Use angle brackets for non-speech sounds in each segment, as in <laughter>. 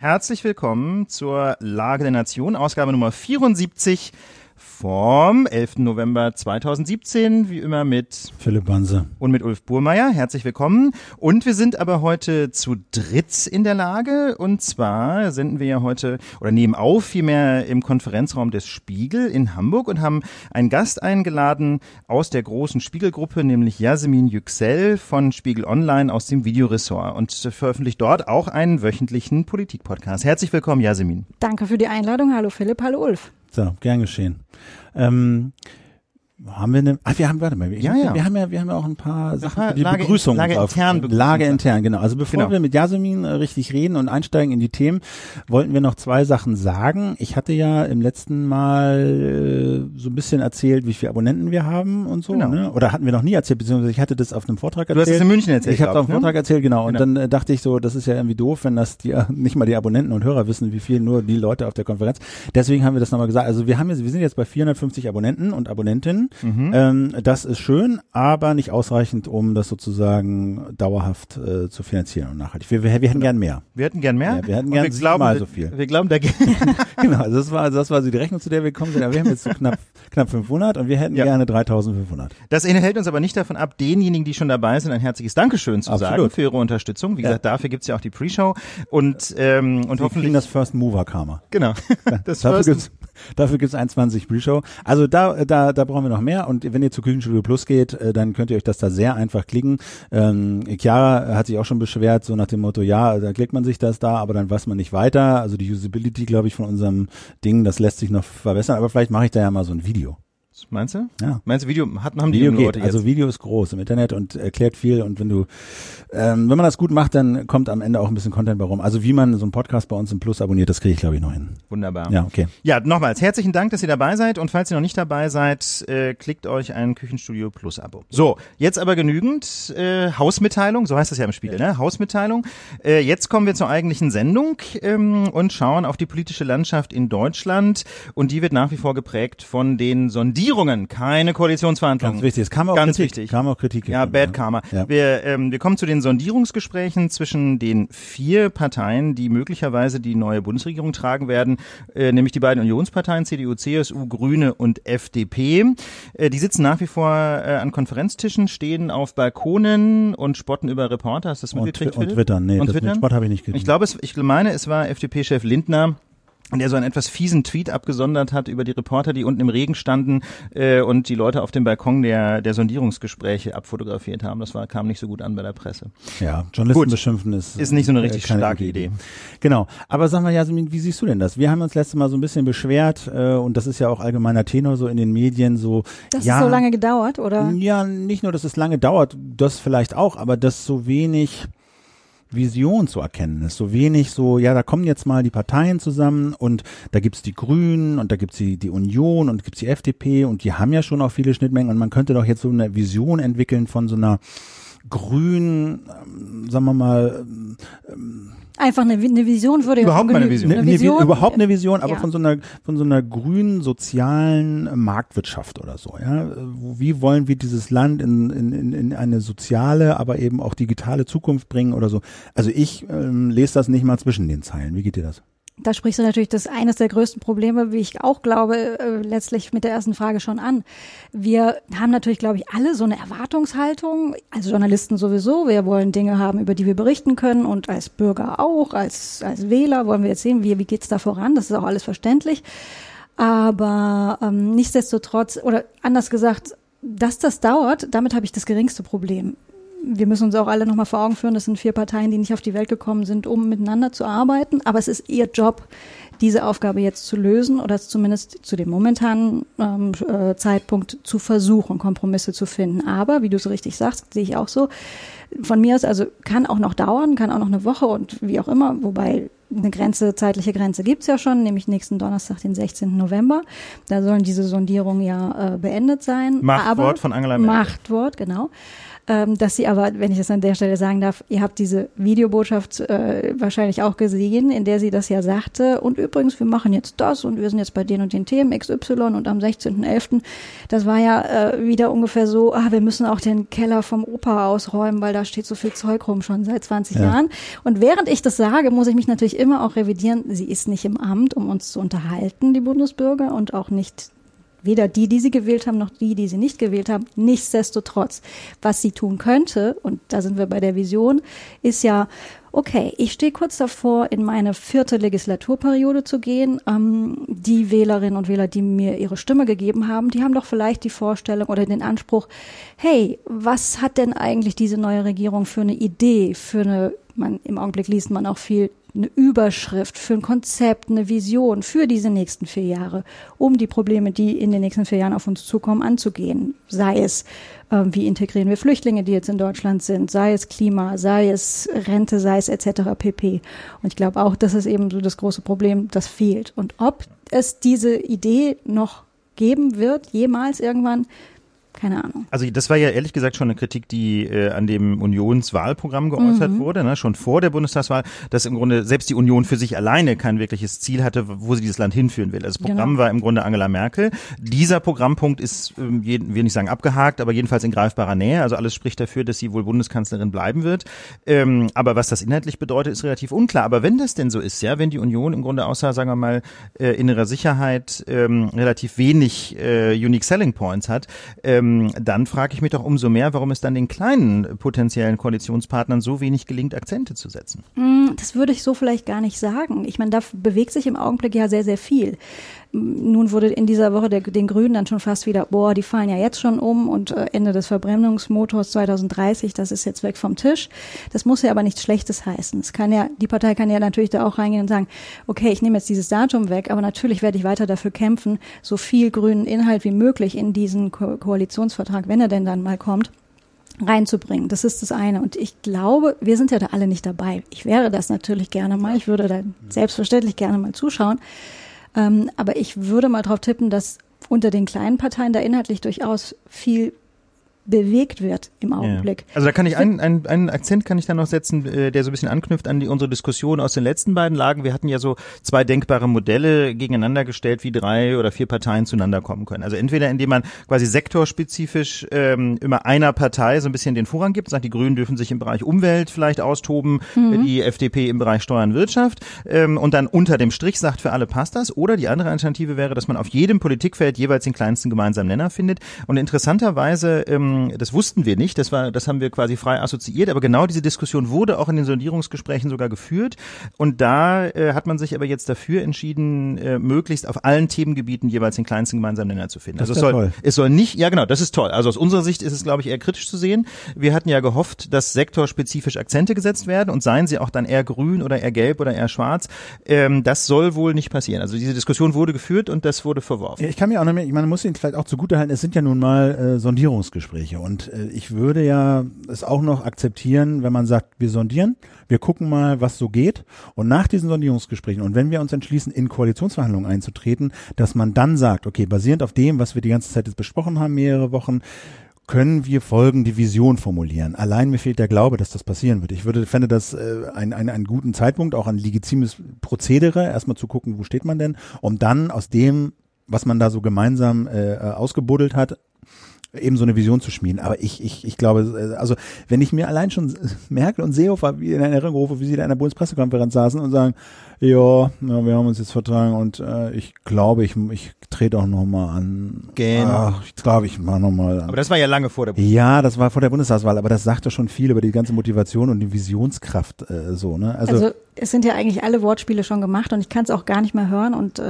Herzlich willkommen zur Lage der Nation, Ausgabe Nummer 74 vom 11. November 2017, wie immer mit Philipp Banse und mit Ulf Burmeier. Herzlich willkommen. Und wir sind aber heute zu dritt in der Lage. Und zwar senden wir ja heute oder nehmen auf vielmehr im Konferenzraum des Spiegel in Hamburg und haben einen Gast eingeladen aus der großen Spiegelgruppe, nämlich Yasemin Yüksel von Spiegel Online aus dem Videoressort und veröffentlicht dort auch einen wöchentlichen Politikpodcast. Herzlich willkommen, Yasemin. Danke für die Einladung. Hallo Philipp, hallo Ulf. So, gern geschehen. Ähm, haben wir eine, ah, wir haben, warte mal, wir, Ja, ja. wir haben ja, wir haben ja auch ein paar Sachen die Lage- Begrüßung. Lage drauf. intern Begrüßung. Lage intern, genau. Also bevor Genau. wir mit Jasmin äh, richtig reden und einsteigen in die Themen, wollten wir noch zwei Sachen sagen. Ich hatte ja im letzten Mal äh, so ein bisschen erzählt, wie viele Abonnenten wir haben und so, Genau. ne? Oder hatten wir noch nie erzählt, beziehungsweise ich hatte das auf einem Vortrag Du erzählt. hast es in München erzählt. Ich habe glaub auf dem Vortrag erzählt, genau. Und Genau. dann äh, dachte ich so, das ist ja irgendwie doof, wenn das die, <laughs> nicht mal die Abonnenten und Hörer wissen, wie viel nur die Leute auf der Konferenz. Deswegen haben wir das nochmal gesagt. Also wir haben jetzt, wir sind jetzt bei 450 Abonnenten und Abonnentinnen. Mhm. Ähm, das ist schön, aber nicht ausreichend, um das sozusagen dauerhaft äh, zu finanzieren und nachhaltig. Wir, wir, wir hätten gern mehr. Wir hätten gern mehr. Ja, wir hätten gern wir glauben, wir- so viel. Wir glauben, da <laughs> genau, also das war, also das war so die Rechnung, zu der wir gekommen sind. Aber wir haben jetzt so knapp, knapp 500 und wir hätten Ja. gerne 3500. Das hält uns aber nicht davon ab, denjenigen, die schon dabei sind, ein herzliches Dankeschön zu sagen Absolut. für ihre Unterstützung. Wie Ja. gesagt, dafür gibt's ja auch die Pre-Show und ähm, und Wir hoffentlich das First Mover Karma. genau. Das Dafür First- dafür gibt's 1,20 Pre-Show. Also da, da, da brauchen wir noch mehr. Und wenn ihr zu Küchenstudio Plus geht, äh, dann könnt ihr euch das da sehr einfach klicken. Ähm, Chiara hat sich auch schon beschwert, so nach dem Motto, ja, da klickt man sich das da, aber dann weiß man nicht weiter. Also die Usability, glaube ich, von unserem Ding, das lässt sich noch verbessern. Aber vielleicht mache ich da ja mal so ein Video. Meinst du? Ja. Meinst du Video hat haben die Video jungen Leute geht. Also jetzt? Video ist groß im Internet und erklärt viel und wenn du, ähm, wenn man das gut macht, dann kommt am Ende auch ein bisschen Content bei rum. Also wie man so einen Podcast bei uns im Plus abonniert, das kriege ich glaube ich noch hin. Wunderbar. Ja, okay. Ja, nochmals herzlichen Dank, dass ihr dabei seid und falls ihr noch nicht dabei seid, äh, klickt euch ein Küchenstudio Plus Abo. So, jetzt aber genügend äh, Hausmitteilung, so heißt das ja im Spiegel, ne? Hausmitteilung. Äh, jetzt kommen wir zur eigentlichen Sendung ähm, und schauen auf die politische Landschaft in Deutschland und die wird nach wie vor geprägt von den Sondierungen, keine Koalitionsverhandlungen. Ganz wichtig. Es kam auch Ganz Kritik. wichtig. Kam auch Kritik. Ja, Bad Karma. Ja. Wir, ähm, wir kommen zu den Sondierungsgesprächen zwischen den vier Parteien, die möglicherweise die neue Bundesregierung tragen werden, äh, nämlich die beiden Unionsparteien CDU, CSU, Grüne und FDP. Äh, die sitzen nach wie vor äh, an Konferenztischen, stehen auf Balkonen und spotten über Reporter. Hast du das Und, mitgekriegt? und Philipp? Twittern. Nee, Und das mit Twittern? Sport habe ich nicht gesehen. Ich glaube, es, ich meine, es war FDP-Chef Lindner, der so einen etwas fiesen Tweet abgesondert hat über die Reporter, die unten im Regen standen äh, und die Leute auf dem Balkon der, der Sondierungsgespräche abfotografiert haben. Das war, kam nicht so gut an bei der Presse. ja, Journalisten Gut. beschimpfen ist, Ist nicht so eine richtig keine starke gute Idee. Genau. Aber sag mal, Jasmin, wie siehst du denn das? Wir haben uns letztes Mal so ein bisschen beschwert äh, und das ist ja auch allgemeiner Tenor so in den Medien so. Das ja, ist so lange gedauert, oder? Ja, nicht nur, dass es lange dauert, das vielleicht auch, aber dass so wenig Vision zu erkennen ist. So wenig so, ja, da kommen jetzt mal die Parteien zusammen und da gibt's die Grünen und da gibt's die, die Union und gibt's die FDP und die haben ja schon auch viele Schnittmengen und man könnte doch jetzt so eine Vision entwickeln von so einer grünen, ähm, sagen wir mal, Einfach eine, eine Vision würde Überhaupt schon mal eine genügen. Vision. Ne, ne, wie- überhaupt eine Vision, aber Ja. von so einer von so einer grünen sozialen Marktwirtschaft oder so. Ja, wie wollen wir dieses Land in, in, in, in eine soziale, aber eben auch digitale Zukunft bringen oder so? Also ich ähm, lese das nicht mal zwischen den Zeilen. Wie geht dir das? Da sprichst du natürlich das eines der größten Probleme, wie ich auch glaube, äh, letztlich mit der ersten Frage schon an. Wir haben natürlich, glaube ich, alle so eine Erwartungshaltung, als Journalisten sowieso. Wir wollen Dinge haben, über die wir berichten können und als Bürger auch, als, als Wähler wollen wir jetzt sehen, wie, wie geht's da voran. Das ist auch alles verständlich. Aber ähm, nichtsdestotrotz, oder anders gesagt, dass das dauert, damit habe ich das geringste Problem. Wir müssen uns auch alle nochmal vor Augen führen, das sind vier Parteien, die nicht auf die Welt gekommen sind, um miteinander zu arbeiten. Aber es ist ihr Job, diese Aufgabe jetzt zu lösen oder es zumindest zu dem momentanen ähm, äh, Zeitpunkt zu versuchen, Kompromisse zu finden. Aber, wie du so richtig sagst, sehe ich auch so, von mir aus, also kann auch noch dauern, kann auch noch eine Woche und wie auch immer, wobei eine Grenze, zeitliche Grenze gibt's ja schon, nämlich nächsten Donnerstag, den 16. November. Da sollen diese Sondierungen ja äh, beendet sein. Machtwort Aber, von Angela Merkel. Machtwort, genau. ähm, dass sie aber, wenn ich das an der Stelle sagen darf, ihr habt diese Videobotschaft äh, wahrscheinlich auch gesehen, in der sie das ja sagte. Und übrigens, wir machen jetzt das und wir sind jetzt bei den und den Themen XY und am 16.11. Das war ja äh, wieder ungefähr so, ah, wir müssen auch den Keller vom Opa ausräumen, weil da steht so viel Zeug rum schon seit 20 ja. Jahren. Und während ich das sage, muss ich mich natürlich immer auch revidieren. Sie ist nicht im Amt, um uns zu unterhalten, die Bundesbürger, und auch nicht weder die, die sie gewählt haben, noch die, die sie nicht gewählt haben. Nichtsdestotrotz, was sie tun könnte, und da sind wir bei der Vision, ist ja, okay, ich stehe kurz davor, in meine vierte Legislaturperiode zu gehen. Ähm, die Wählerinnen und Wähler, die mir ihre Stimme gegeben haben, die haben doch vielleicht die Vorstellung oder den Anspruch, hey, was hat denn eigentlich diese neue Regierung für eine Idee, für eine man, im Augenblick liest man auch viel eine Überschrift, für ein Konzept, eine Vision für diese nächsten vier Jahre, um die Probleme, die in den nächsten vier Jahren auf uns zukommen, anzugehen. Sei es, äh, wie integrieren wir Flüchtlinge, die jetzt in Deutschland sind, sei es Klima, sei es Rente, sei es etc. pp. Und ich glaube auch, das ist eben so das große Problem, das fehlt. Und ob es diese Idee noch geben wird, jemals irgendwann, keine Ahnung. Also das war ja ehrlich gesagt schon eine Kritik, die äh, an dem Unionswahlprogramm geäußert mhm. wurde, ne? schon vor der Bundestagswahl, dass im Grunde selbst die Union für sich alleine kein wirkliches Ziel hatte, wo sie dieses Land hinführen will. Also das Programm genau. war im Grunde Angela Merkel. Dieser Programmpunkt ist, ähm, will nicht sagen abgehakt, aber jedenfalls in greifbarer Nähe. Also alles spricht dafür, dass sie wohl Bundeskanzlerin bleiben wird. Ähm, aber was das inhaltlich bedeutet, ist relativ unklar. Aber wenn das denn so ist, ja, wenn die Union im Grunde außer, sagen wir mal, äh, innerer Sicherheit ähm, relativ wenig äh, Unique Selling Points hat, ähm, ähm, dann frage ich mich doch umso mehr, warum es dann den kleinen potenziellen Koalitionspartnern so wenig gelingt, Akzente zu setzen. Mm, das würde ich so vielleicht gar nicht sagen. Ich meine, da bewegt sich im Augenblick ja sehr, sehr viel. Nun wurde in dieser Woche der, den Grünen dann schon fast wieder, boah, die fallen ja jetzt schon um und äh, Ende des Verbrennungsmotors 2030, das ist jetzt weg vom Tisch. Das muss ja aber nichts Schlechtes heißen. Es kann ja, die Partei kann ja natürlich da auch reingehen und sagen, okay, ich nehme jetzt dieses Datum weg, aber natürlich werde ich weiter dafür kämpfen, so viel grünen Inhalt wie möglich in diesen Ko Koalitionsvertrag, wenn er denn dann mal kommt, reinzubringen. Das ist das eine. Und ich glaube, wir sind ja da alle nicht dabei. Ich wäre das natürlich gerne mal. Ich würde da selbstverständlich gerne mal zuschauen. Ähm, aber ich würde mal drauf tippen, dass unter den kleinen Parteien da inhaltlich durchaus viel bewegt wird im Augenblick. Ja. Also da kann ich einen, einen, einen Akzent kann ich da noch setzen, äh, der so ein bisschen anknüpft an die, unsere Diskussion aus den letzten beiden Lagen. Wir hatten ja so zwei denkbare Modelle gegeneinander gestellt, wie drei oder vier Parteien zueinander kommen können. Also entweder indem man quasi sektorspezifisch ähm, immer einer Partei so ein bisschen den Vorrang gibt, sagt, die Grünen dürfen sich im Bereich Umwelt vielleicht austoben, mhm. die FDP im Bereich Steuern Wirtschaft ähm, und dann unter dem Strich sagt, für alle passt das. Oder die andere Alternative wäre, dass man auf jedem Politikfeld jeweils den kleinsten gemeinsamen Nenner findet. Und interessanterweise ähm, das wussten wir nicht, das war, das haben wir quasi frei assoziiert, aber genau diese Diskussion wurde auch in den Sondierungsgesprächen sogar geführt und da äh, hat man sich aber jetzt dafür entschieden, äh, möglichst auf allen Themengebieten jeweils den kleinsten gemeinsamen Nenner zu finden. Das also es soll, toll. es soll nicht, ja genau, das ist toll. Also aus unserer Sicht ist es, glaube ich, eher kritisch zu sehen. Wir hatten ja gehofft, dass sektorspezifisch Akzente gesetzt werden und seien sie auch dann eher grün oder eher gelb oder eher schwarz. Ähm, das soll wohl nicht passieren. Also diese Diskussion wurde geführt und das wurde verworfen. Ich kann mir auch noch mehr, ich meine, man muss ihn vielleicht auch zugutehalten, es sind ja nun mal äh, Sondierungsgespräche. Gespräche. Und äh, ich würde ja es auch noch akzeptieren, wenn man sagt, wir sondieren, wir gucken mal, was so geht. Und nach diesen Sondierungsgesprächen und wenn wir uns entschließen, in Koalitionsverhandlungen einzutreten, dass man dann sagt, okay, basierend auf dem, was wir die ganze Zeit jetzt besprochen haben, mehrere Wochen, können wir folgende Vision formulieren. Allein mir fehlt der Glaube, dass das passieren wird. Ich würde fände das äh, ein, ein, einen guten Zeitpunkt, auch ein legitimes Prozedere, erstmal zu gucken, wo steht man denn, um dann aus dem, was man da so gemeinsam äh, ausgebuddelt hat, eben so eine Vision zu schmieden. Aber ich, ich, ich glaube, also wenn ich mir allein schon Merkel und Seehofer in Erinnerung rufe, wie sie da in der Bundespressekonferenz saßen und sagen, ja, ja, wir haben uns jetzt vertragen und äh, ich glaube, ich, ich trete auch nochmal an. Genau. Ach, ich glaube, ich mache nochmal an. Aber das war ja lange vor der Bundestagswahl. Ja, das war vor der Bundestagswahl, aber das sagt doch schon viel über die ganze Motivation und die Visionskraft äh, so, ne? Also, also es sind ja eigentlich alle Wortspiele schon gemacht und ich kann es auch gar nicht mehr hören und äh,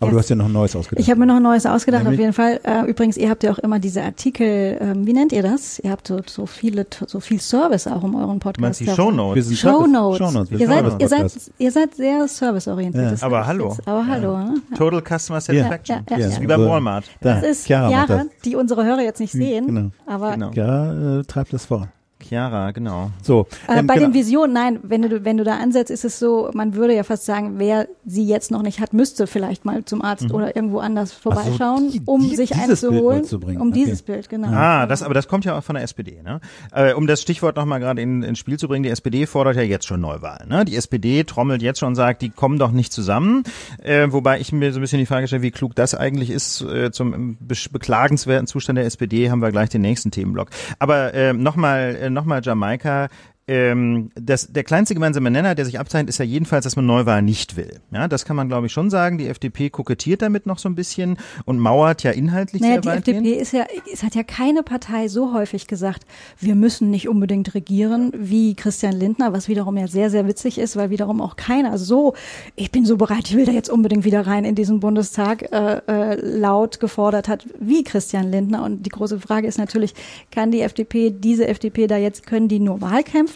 Aber du hast ja noch ein neues ausgedacht. Ich habe mir noch ein neues ausgedacht, Nämlich? auf jeden Fall. Äh, übrigens, ihr habt ja auch immer diese Artikel, ähm, wie nennt ihr das? Ihr habt so, so viele, so viel Service auch in euren Podcast. Meinst du die Shownotes? Wir sind Shownotes. Shownotes. Ihr, seid, ihr, seid, ihr seid sehr serviceorientiert. Ja. Aber hallo. Jetzt, aber hallo. Ne? Total Customer Satisfaction. Ja, ja, ja, wie beim Walmart. Das ist Chiara, die unsere Hörer jetzt nicht hm, sehen. Genau. Aber genau. Ja, äh, treibt das vor. Chiara, genau. So. Äh, ähm, bei genau. den Visionen, nein, wenn du, wenn du da ansetzt, ist es so, man würde ja fast sagen, wer sie jetzt noch nicht hat, müsste vielleicht mal zum Arzt oder irgendwo anders vorbeischauen, die- um die- sich dieses eins zu holen. Um okay. dieses Bild, genau. Ah, das, aber das kommt ja auch von der SPD, ne? Äh, um das Stichwort nochmal gerade in, ins Spiel zu bringen, die SPD fordert ja jetzt schon Neuwahlen, ne? Die SPD trommelt jetzt schon und sagt, die kommen doch nicht zusammen, äh, wobei ich mir so ein bisschen die Frage stelle, wie klug das eigentlich ist, äh, zum be beklagenswerten Zustand der SPD haben wir gleich den nächsten Themenblock. Aber äh, nochmal, äh, nochmal Jamaika, ähm, das, der kleinste gemeinsame Nenner, der sich abzeichnet, ist ja jedenfalls, dass man Neuwahlen nicht will. Ja, das kann man, glaube ich, schon sagen. Die FDP kokettiert damit noch so ein bisschen und mauert ja inhaltlich Naja, sehr die weitgehend. FDP ist ja, es hat ja keine Partei so häufig gesagt, wir müssen nicht unbedingt regieren wie Christian Lindner, was wiederum ja sehr, sehr witzig ist, weil wiederum auch keiner so, ich bin so bereit, ich will da jetzt unbedingt wieder rein in diesen Bundestag, äh, äh, laut gefordert hat wie Christian Lindner. Und die große Frage ist natürlich, kann die FDP, diese FDP da jetzt, können die nur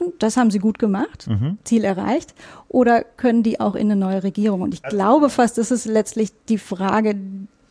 Wahlkämpfen? Das haben sie gut gemacht, Ziel erreicht. Oder können die auch in eine neue Regierung? Und ich glaube fast, das ist letztlich die Frage,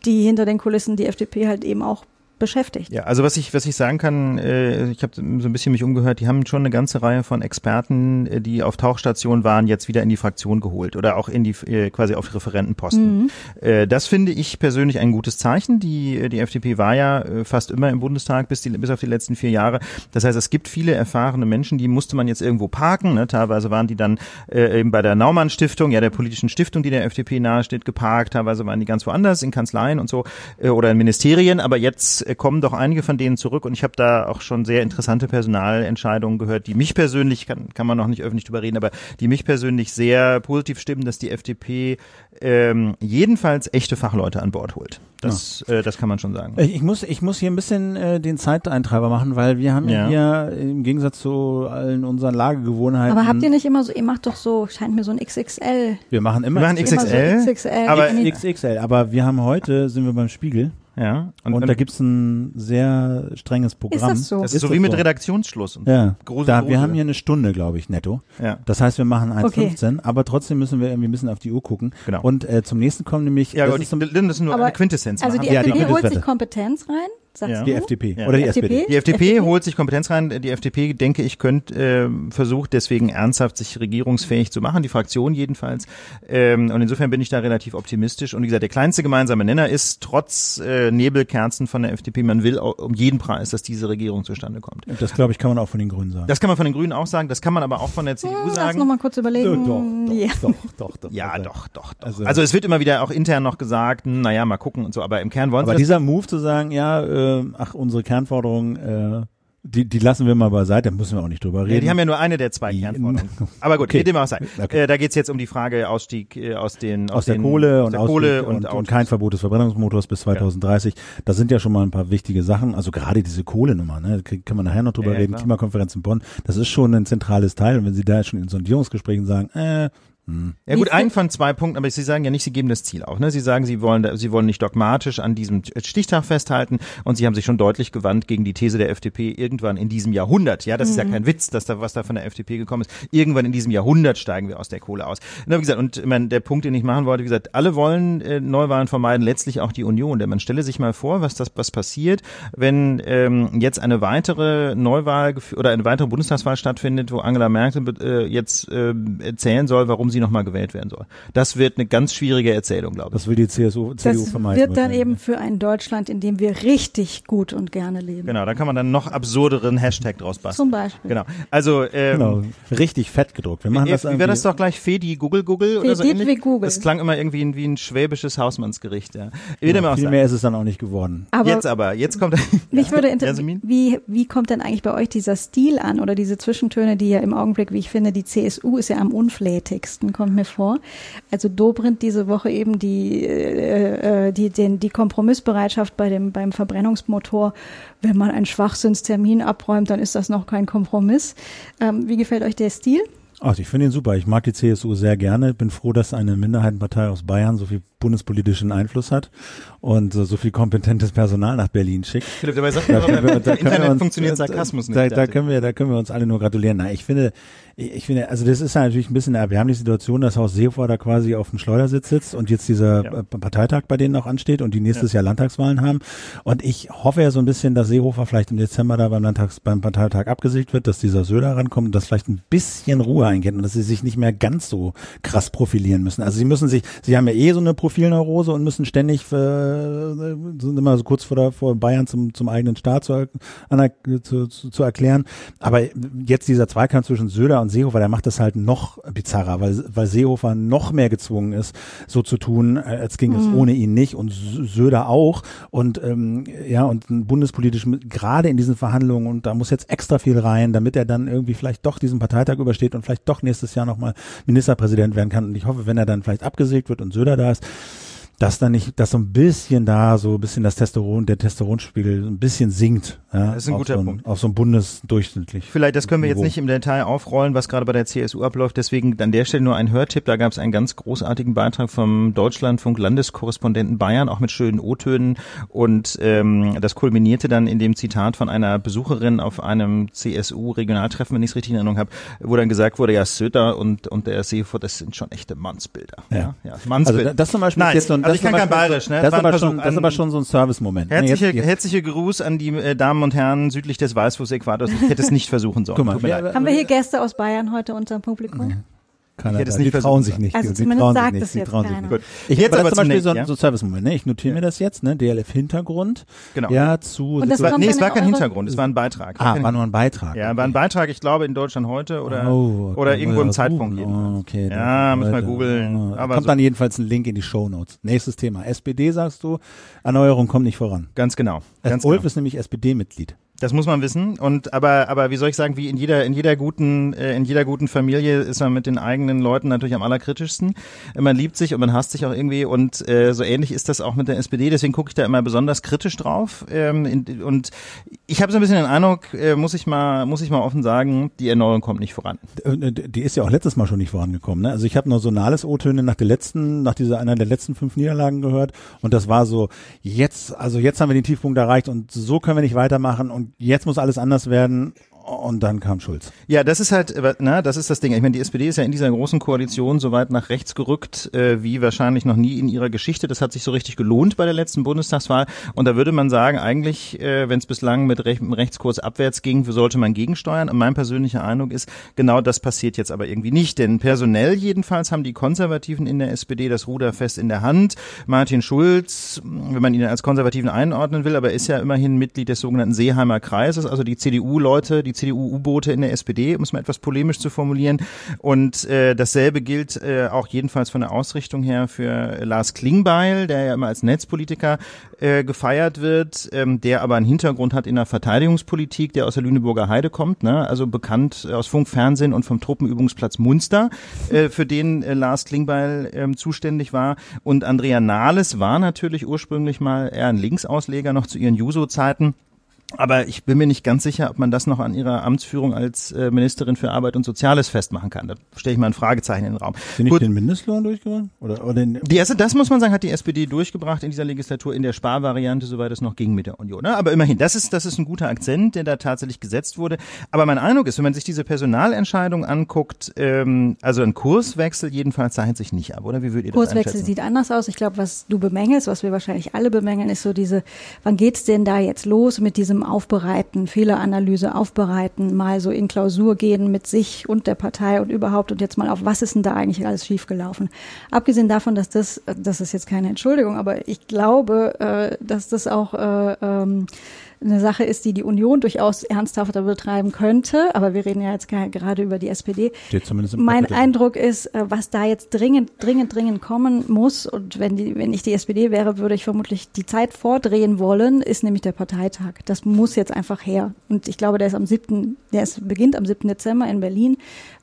die hinter den Kulissen die FDP halt eben auch beschäftigt. Ja, also was ich was ich sagen kann, äh, ich habe so ein bisschen mich umgehört, die haben schon eine ganze Reihe von Experten, äh, die auf Tauchstation waren, jetzt wieder in die Fraktion geholt oder auch in die äh, quasi auf Referentenposten. Äh, das finde ich persönlich ein gutes Zeichen. Die die FDP war ja äh, fast immer im Bundestag bis die bis auf die letzten vier Jahre. Das heißt, es gibt viele erfahrene Menschen, die musste man jetzt irgendwo parken. Ne? Teilweise waren die dann äh, eben bei der Naumann Stiftung, ja der politischen Stiftung, die der FDP nahesteht, geparkt. Teilweise waren die ganz woanders in Kanzleien und so äh, oder in Ministerien. Aber jetzt äh, kommen doch einige von denen zurück und ich habe da auch schon sehr interessante Personalentscheidungen gehört, die mich persönlich, kann, kann man noch nicht öffentlich drüber reden, aber die mich persönlich sehr positiv stimmen, dass die FDP ähm, jedenfalls echte Fachleute an Bord holt. Das, äh, das kann man schon sagen. Ich muss, ich muss hier ein bisschen äh, den Zeiteintreiber machen, weil wir haben ja, hier im Gegensatz zu allen unseren Lagegewohnheiten. Aber habt ihr nicht immer so, ihr macht doch so, scheint mir so ein XXL. Wir machen immer Wir machen Immer XXL, so XXL. aber- XXL, aber wir haben heute, sind wir beim Spiegel Ja. und, da gibt's ein sehr strenges Programm. das so? das ist so wie mit Redaktionsschluss. Und Ja, Grusel, da, Grusel. wir haben hier eine Stunde, glaube ich, netto. Ja. Das heißt, wir machen 1,15, Okay. aber trotzdem müssen wir irgendwie ein bisschen auf die Uhr gucken. Genau. Und äh, zum nächsten kommen nämlich, Ja, das und ist so, das ist nur Aber- eine Quintessenz. Also machen. die Ja, die FDP holt sich Kompetenz rein, sagst Ja. du? die FDP Ja. oder die, Die SPD. FDP? Die FDP FDP? holt sich Kompetenz rein. Die FDP, denke ich, könnte äh, versucht deswegen ernsthaft sich regierungsfähig zu machen, die Fraktion jedenfalls. Ähm, und insofern bin ich da relativ optimistisch. Und wie gesagt, der kleinste gemeinsame Nenner ist trotz äh, Nebelkerzen von der FDP, man will um jeden Preis, dass diese Regierung zustande kommt. Das, glaube ich, kann man auch von den Grünen sagen. Das kann man von den Grünen auch sagen, das kann man aber auch von der CDU Hm, Lass sagen. noch mal kurz überlegen. doch, ja. doch, doch, doch. Ja, Also- doch, doch, doch. Also- Also, es wird immer wieder auch intern noch gesagt, hm, naja, mal gucken und so, aber im Kern wollen Aber sie das dieser Move zu sagen, ja, äh, ach, unsere Kernforderungen, äh, die, die lassen wir mal beiseite, da müssen wir auch nicht drüber reden. Ja, die haben ja nur eine der zwei Kernforderungen. <laughs> Aber gut, Okay. dem auch sein. Okay. Äh, da geht's jetzt um die Frage Ausstieg äh, aus den aus der den, Kohle aus und der Kohle und, und, kein Verbot des Verbrennungsmotors bis 2030. Das sind ja schon mal ein paar wichtige Sachen. Also gerade diese Kohlenummer, ne, da kann man nachher noch drüber Ja, reden. klar. Klimakonferenz in Bonn, das ist schon ein zentrales Teil. Und wenn Sie da schon in Sondierungsgesprächen sagen, äh, Ja gut, ein von zwei Punkten, aber Sie sagen ja nicht, Sie geben das Ziel auf. Ne? Sie sagen, Sie wollen, Sie wollen nicht dogmatisch an diesem Stichtag festhalten und Sie haben sich schon deutlich gewandt gegen die These der FDP irgendwann in diesem Jahrhundert. Ja, das ist ja kein Witz, dass da was da von der FDP gekommen ist. Irgendwann in diesem Jahrhundert steigen wir aus der Kohle aus. Na, wie gesagt, und ich meine, der Punkt, den ich machen wollte, wie gesagt, alle wollen äh, Neuwahlen vermeiden, letztlich auch die Union. Denn man stelle sich mal vor, was das was passiert, wenn ähm, jetzt eine weitere Neuwahl oder eine weitere Bundestagswahl stattfindet, wo Angela Merkel äh, jetzt äh, erzählen soll, warum sie nochmal gewählt werden soll. Das wird eine ganz schwierige Erzählung, glaube ich. das will die CSU, CDU Das vermeiden. wird dann eben für ein Deutschland, in dem wir richtig gut und gerne leben. Genau, da kann man dann noch absurderen Hashtag draus basteln. Zum Beispiel. Genau. Also ähm, Genau, richtig fett gedruckt. Wir machen Wie das wäre das doch gleich Fedi Google Google oder so ähnlich? wie Google. Das klang immer irgendwie wie ein schwäbisches Hausmannsgericht. Ja. Auch Viel mehr ist es dann auch nicht geworden. Aber jetzt aber, jetzt kommt <laughs> Mich würde interessieren, wie, wie kommt denn eigentlich bei euch dieser Stil an oder diese Zwischentöne, die ja im Augenblick, wie ich finde, die CSU ist ja am unflätigsten, kommt mir vor. Also Dobrindt diese Woche eben die, äh, äh, die, den, die Kompromissbereitschaft bei dem, beim Verbrennungsmotor. Wenn man einen Schwachsinnstermin abräumt, dann ist das noch kein Kompromiss. Ähm, wie gefällt euch der Stil? Ach, ich finde ihn super. Ich mag die CSU sehr gerne. Bin froh, dass eine Minderheitenpartei aus Bayern so viel bundespolitischen Einfluss hat und so, so viel kompetentes Personal nach Berlin schickt. Philipp, dabei sagt man, Da können wir- da <laughs> Internet uns- funktioniert da- Sarkasmus da, nicht. Da können wir, da können wir uns alle nur gratulieren. Na, ich finde, ich ich finde, also das ist ja natürlich ein bisschen eine erbärmliche Situation, dass Haus Seehofer da quasi auf dem Schleudersitz sitzt und jetzt dieser Ja. Parteitag bei denen noch ansteht und die nächstes Jahr Landtagswahlen haben. Und ich hoffe ja so ein bisschen, dass Seehofer vielleicht im Dezember da beim Landtags, beim Parteitag abgesiegt wird, dass dieser Söder rankommt und dass vielleicht ein bisschen Ruhe eingeht und dass sie sich nicht mehr ganz so krass profilieren müssen. Also sie müssen sich, sie haben ja eh so eine Profilneurose und müssen ständig, äh, sind immer so kurz vor, der, vor Bayern zum, zum eigenen Staat zu, zu, zu, zu erklären. Aber jetzt dieser Zweikampf zwischen Söder und Seehofer, der macht das halt noch bizarrer, weil, weil Seehofer noch mehr gezwungen ist, so zu tun, als ging es ohne ihn nicht und Sö- Söder auch. Und ähm, ja, und ein bundespolitisch, gerade in diesen Verhandlungen, und da muss jetzt extra viel rein, damit er dann irgendwie vielleicht doch diesen Parteitag übersteht und vielleicht doch nächstes Jahr nochmal Ministerpräsident werden kann. Und ich hoffe, wenn er dann vielleicht abgesägt wird und Söder da ist, dass dann nicht, dass so ein bisschen da, so ein bisschen das Testosteron, der Testosteronspiegel ein bisschen sinkt. Ja, Das ist ein guter so ein, Punkt. Auf so ein bundesdurchschnittlich. Vielleicht, das können wir jetzt nicht im Detail aufrollen, was gerade bei der CSU abläuft. Deswegen an der Stelle nur ein Hörtipp. Da gab es einen ganz großartigen Beitrag vom Deutschlandfunk Landeskorrespondenten Bayern, auch mit schönen O-Tönen. Und ähm, das kulminierte dann in dem Zitat von einer Besucherin auf einem CSU-Regionaltreffen, wenn ich es richtig in Erinnerung habe, wo dann gesagt wurde, ja, Söder und, und der Seehofer, das sind schon echte Mannsbilder. Ja. ja Also Mannsbilder. da- das zum Beispiel Nein, jetzt ein, also das ich kann kein Bayerisch, ne? Das ist War ein aber schon, das ist aber schon so ein Service-Moment. Ne, Herzliche, jetzt- jetzt- herzliche Gruß an die äh, Damen und Herren südlich des Weißfuß-Äquators. Ich hätte es nicht versuchen sollen. Guck mal, leid. Haben wir hier Gäste aus Bayern heute unter dem Publikum? Keiner Ich hätte nicht die trauen sich nicht. Also die zumindest trauen sich nicht. jetzt trauen sich nicht. Gut. Ich Jetzt jetzt aber zum Beispiel so, ja? so ein Service-Moment. Ne? Ich notiere mir das jetzt, ne? DLF-Hintergrund. Genau. Ja, zu. Und das Es war, nee, es war in kein Hintergrund, es war ein Beitrag. ah, war nur ein Beitrag. ja, war ein Beitrag, ich glaube in Deutschland heute oder, Oh, oder okay, irgendwo im ja, Zeitpunkt googeln. Oh, okay. Ja, müssen wir googeln, aber kommt so- dann jedenfalls ein Link in die Shownotes. Nächstes Thema. SPD sagst du, Erneuerung kommt nicht voran. Ganz genau. Ganz Ulf genau. ist nämlich SPD-Mitglied. Das muss man wissen. Und aber, aber wie soll ich sagen, wie in jeder, in jeder guten, äh, in jeder guten Familie ist man mit den eigenen Leuten natürlich am allerkritischsten. Äh, Man liebt sich und man hasst sich auch irgendwie. Und äh, so ähnlich ist das auch mit der SPD. Deswegen gucke ich da immer besonders kritisch drauf. Ähm, in, und ich habe so ein bisschen den Eindruck, äh, muss ich mal, muss ich mal offen sagen, die Erneuerung kommt nicht voran. Äh, Die ist ja auch letztes Mal schon nicht vorangekommen. Ne? Also ich habe nur so Nahles-O-Töne nach der letzten, nach dieser einer der letzten fünf Niederlagen gehört und das war so, jetzt, also jetzt haben wir den Tiefpunkt erreicht und so können wir nicht weitermachen und jetzt muss alles anders werden und dann kam Schulz. Ja, das ist halt, na, das ist das Ding. Ich meine, die SPD ist ja in dieser großen Koalition so weit nach rechts gerückt, äh, wie wahrscheinlich noch nie in ihrer Geschichte. Das hat sich so richtig gelohnt bei der letzten Bundestagswahl. Und da würde man sagen, eigentlich, äh, wenn es bislang mit, Rech Rechtskurs abwärts ging, sollte man gegensteuern. Und mein persönlicher Eindruck ist, genau das passiert jetzt aber irgendwie nicht. Denn personell jedenfalls haben die Konservativen in der SPD das Ruder fest in der Hand. Martin Schulz, wenn man ihn als Konservativen einordnen will, aber ist ja immerhin Mitglied des sogenannten Seeheimer Kreises, also die CDU-Leute, die CDU-U-Boote in der SPD, um es mal etwas polemisch zu formulieren. Und äh, dasselbe gilt äh, auch jedenfalls von der Ausrichtung her für Lars Klingbeil, der ja immer als Netzpolitiker äh, gefeiert wird, ähm, der aber einen Hintergrund hat in der Verteidigungspolitik, der aus der Lüneburger Heide kommt, ne? also bekannt aus Funk, Fernsehen und vom Truppenübungsplatz Munster, äh, für den äh, Lars Klingbeil ähm, zuständig war. Und Andrea Nahles war natürlich ursprünglich mal eher ein Linksausleger noch zu ihren Juso-Zeiten. Aber ich bin mir nicht ganz sicher, ob man das noch an ihrer Amtsführung als äh, Ministerin für Arbeit und Soziales festmachen kann. Da stelle ich mal ein Fragezeichen in den Raum. Sind nicht Gut. den Mindestlohn durchgebracht? Oder, oder den, Die erste, das muss man sagen, hat die SPD durchgebracht in dieser Legislatur in der Sparvariante, soweit es noch ging mit der Union. Ne? Aber immerhin, das ist, das ist ein guter Akzent, der da tatsächlich gesetzt wurde. Aber mein Eindruck ist, wenn man sich diese Personalentscheidung anguckt, ähm, also ein Kurswechsel jedenfalls zeichnet sich nicht ab, oder? Wie würdet ihr das Kurswechsel einschätzen? sieht anders aus. Ich glaube, was du bemängelst, was wir wahrscheinlich alle bemängeln, ist so diese, wann geht's denn da jetzt los mit diesem Aufbereiten, Fehleranalyse aufbereiten, mal so in Klausur gehen mit sich und der Partei und überhaupt und jetzt mal auf, was ist denn da eigentlich alles schiefgelaufen? Abgesehen davon, dass das, das ist jetzt keine Entschuldigung, aber ich glaube, äh, dass das auch äh, ähm, eine Sache ist, die die Union durchaus ernsthafter betreiben könnte. Aber wir reden ja jetzt ge- gerade über die SPD. steht zumindest im Mein Kapitel. Eindruck ist, äh, was da jetzt dringend, dringend, dringend kommen muss, und wenn, die, wenn ich die SPD wäre, würde ich vermutlich die Zeit vordrehen wollen, ist nämlich der Parteitag. Das muss jetzt einfach her. Und ich glaube, der ist am 7., der ist, beginnt am 7. Dezember in Berlin.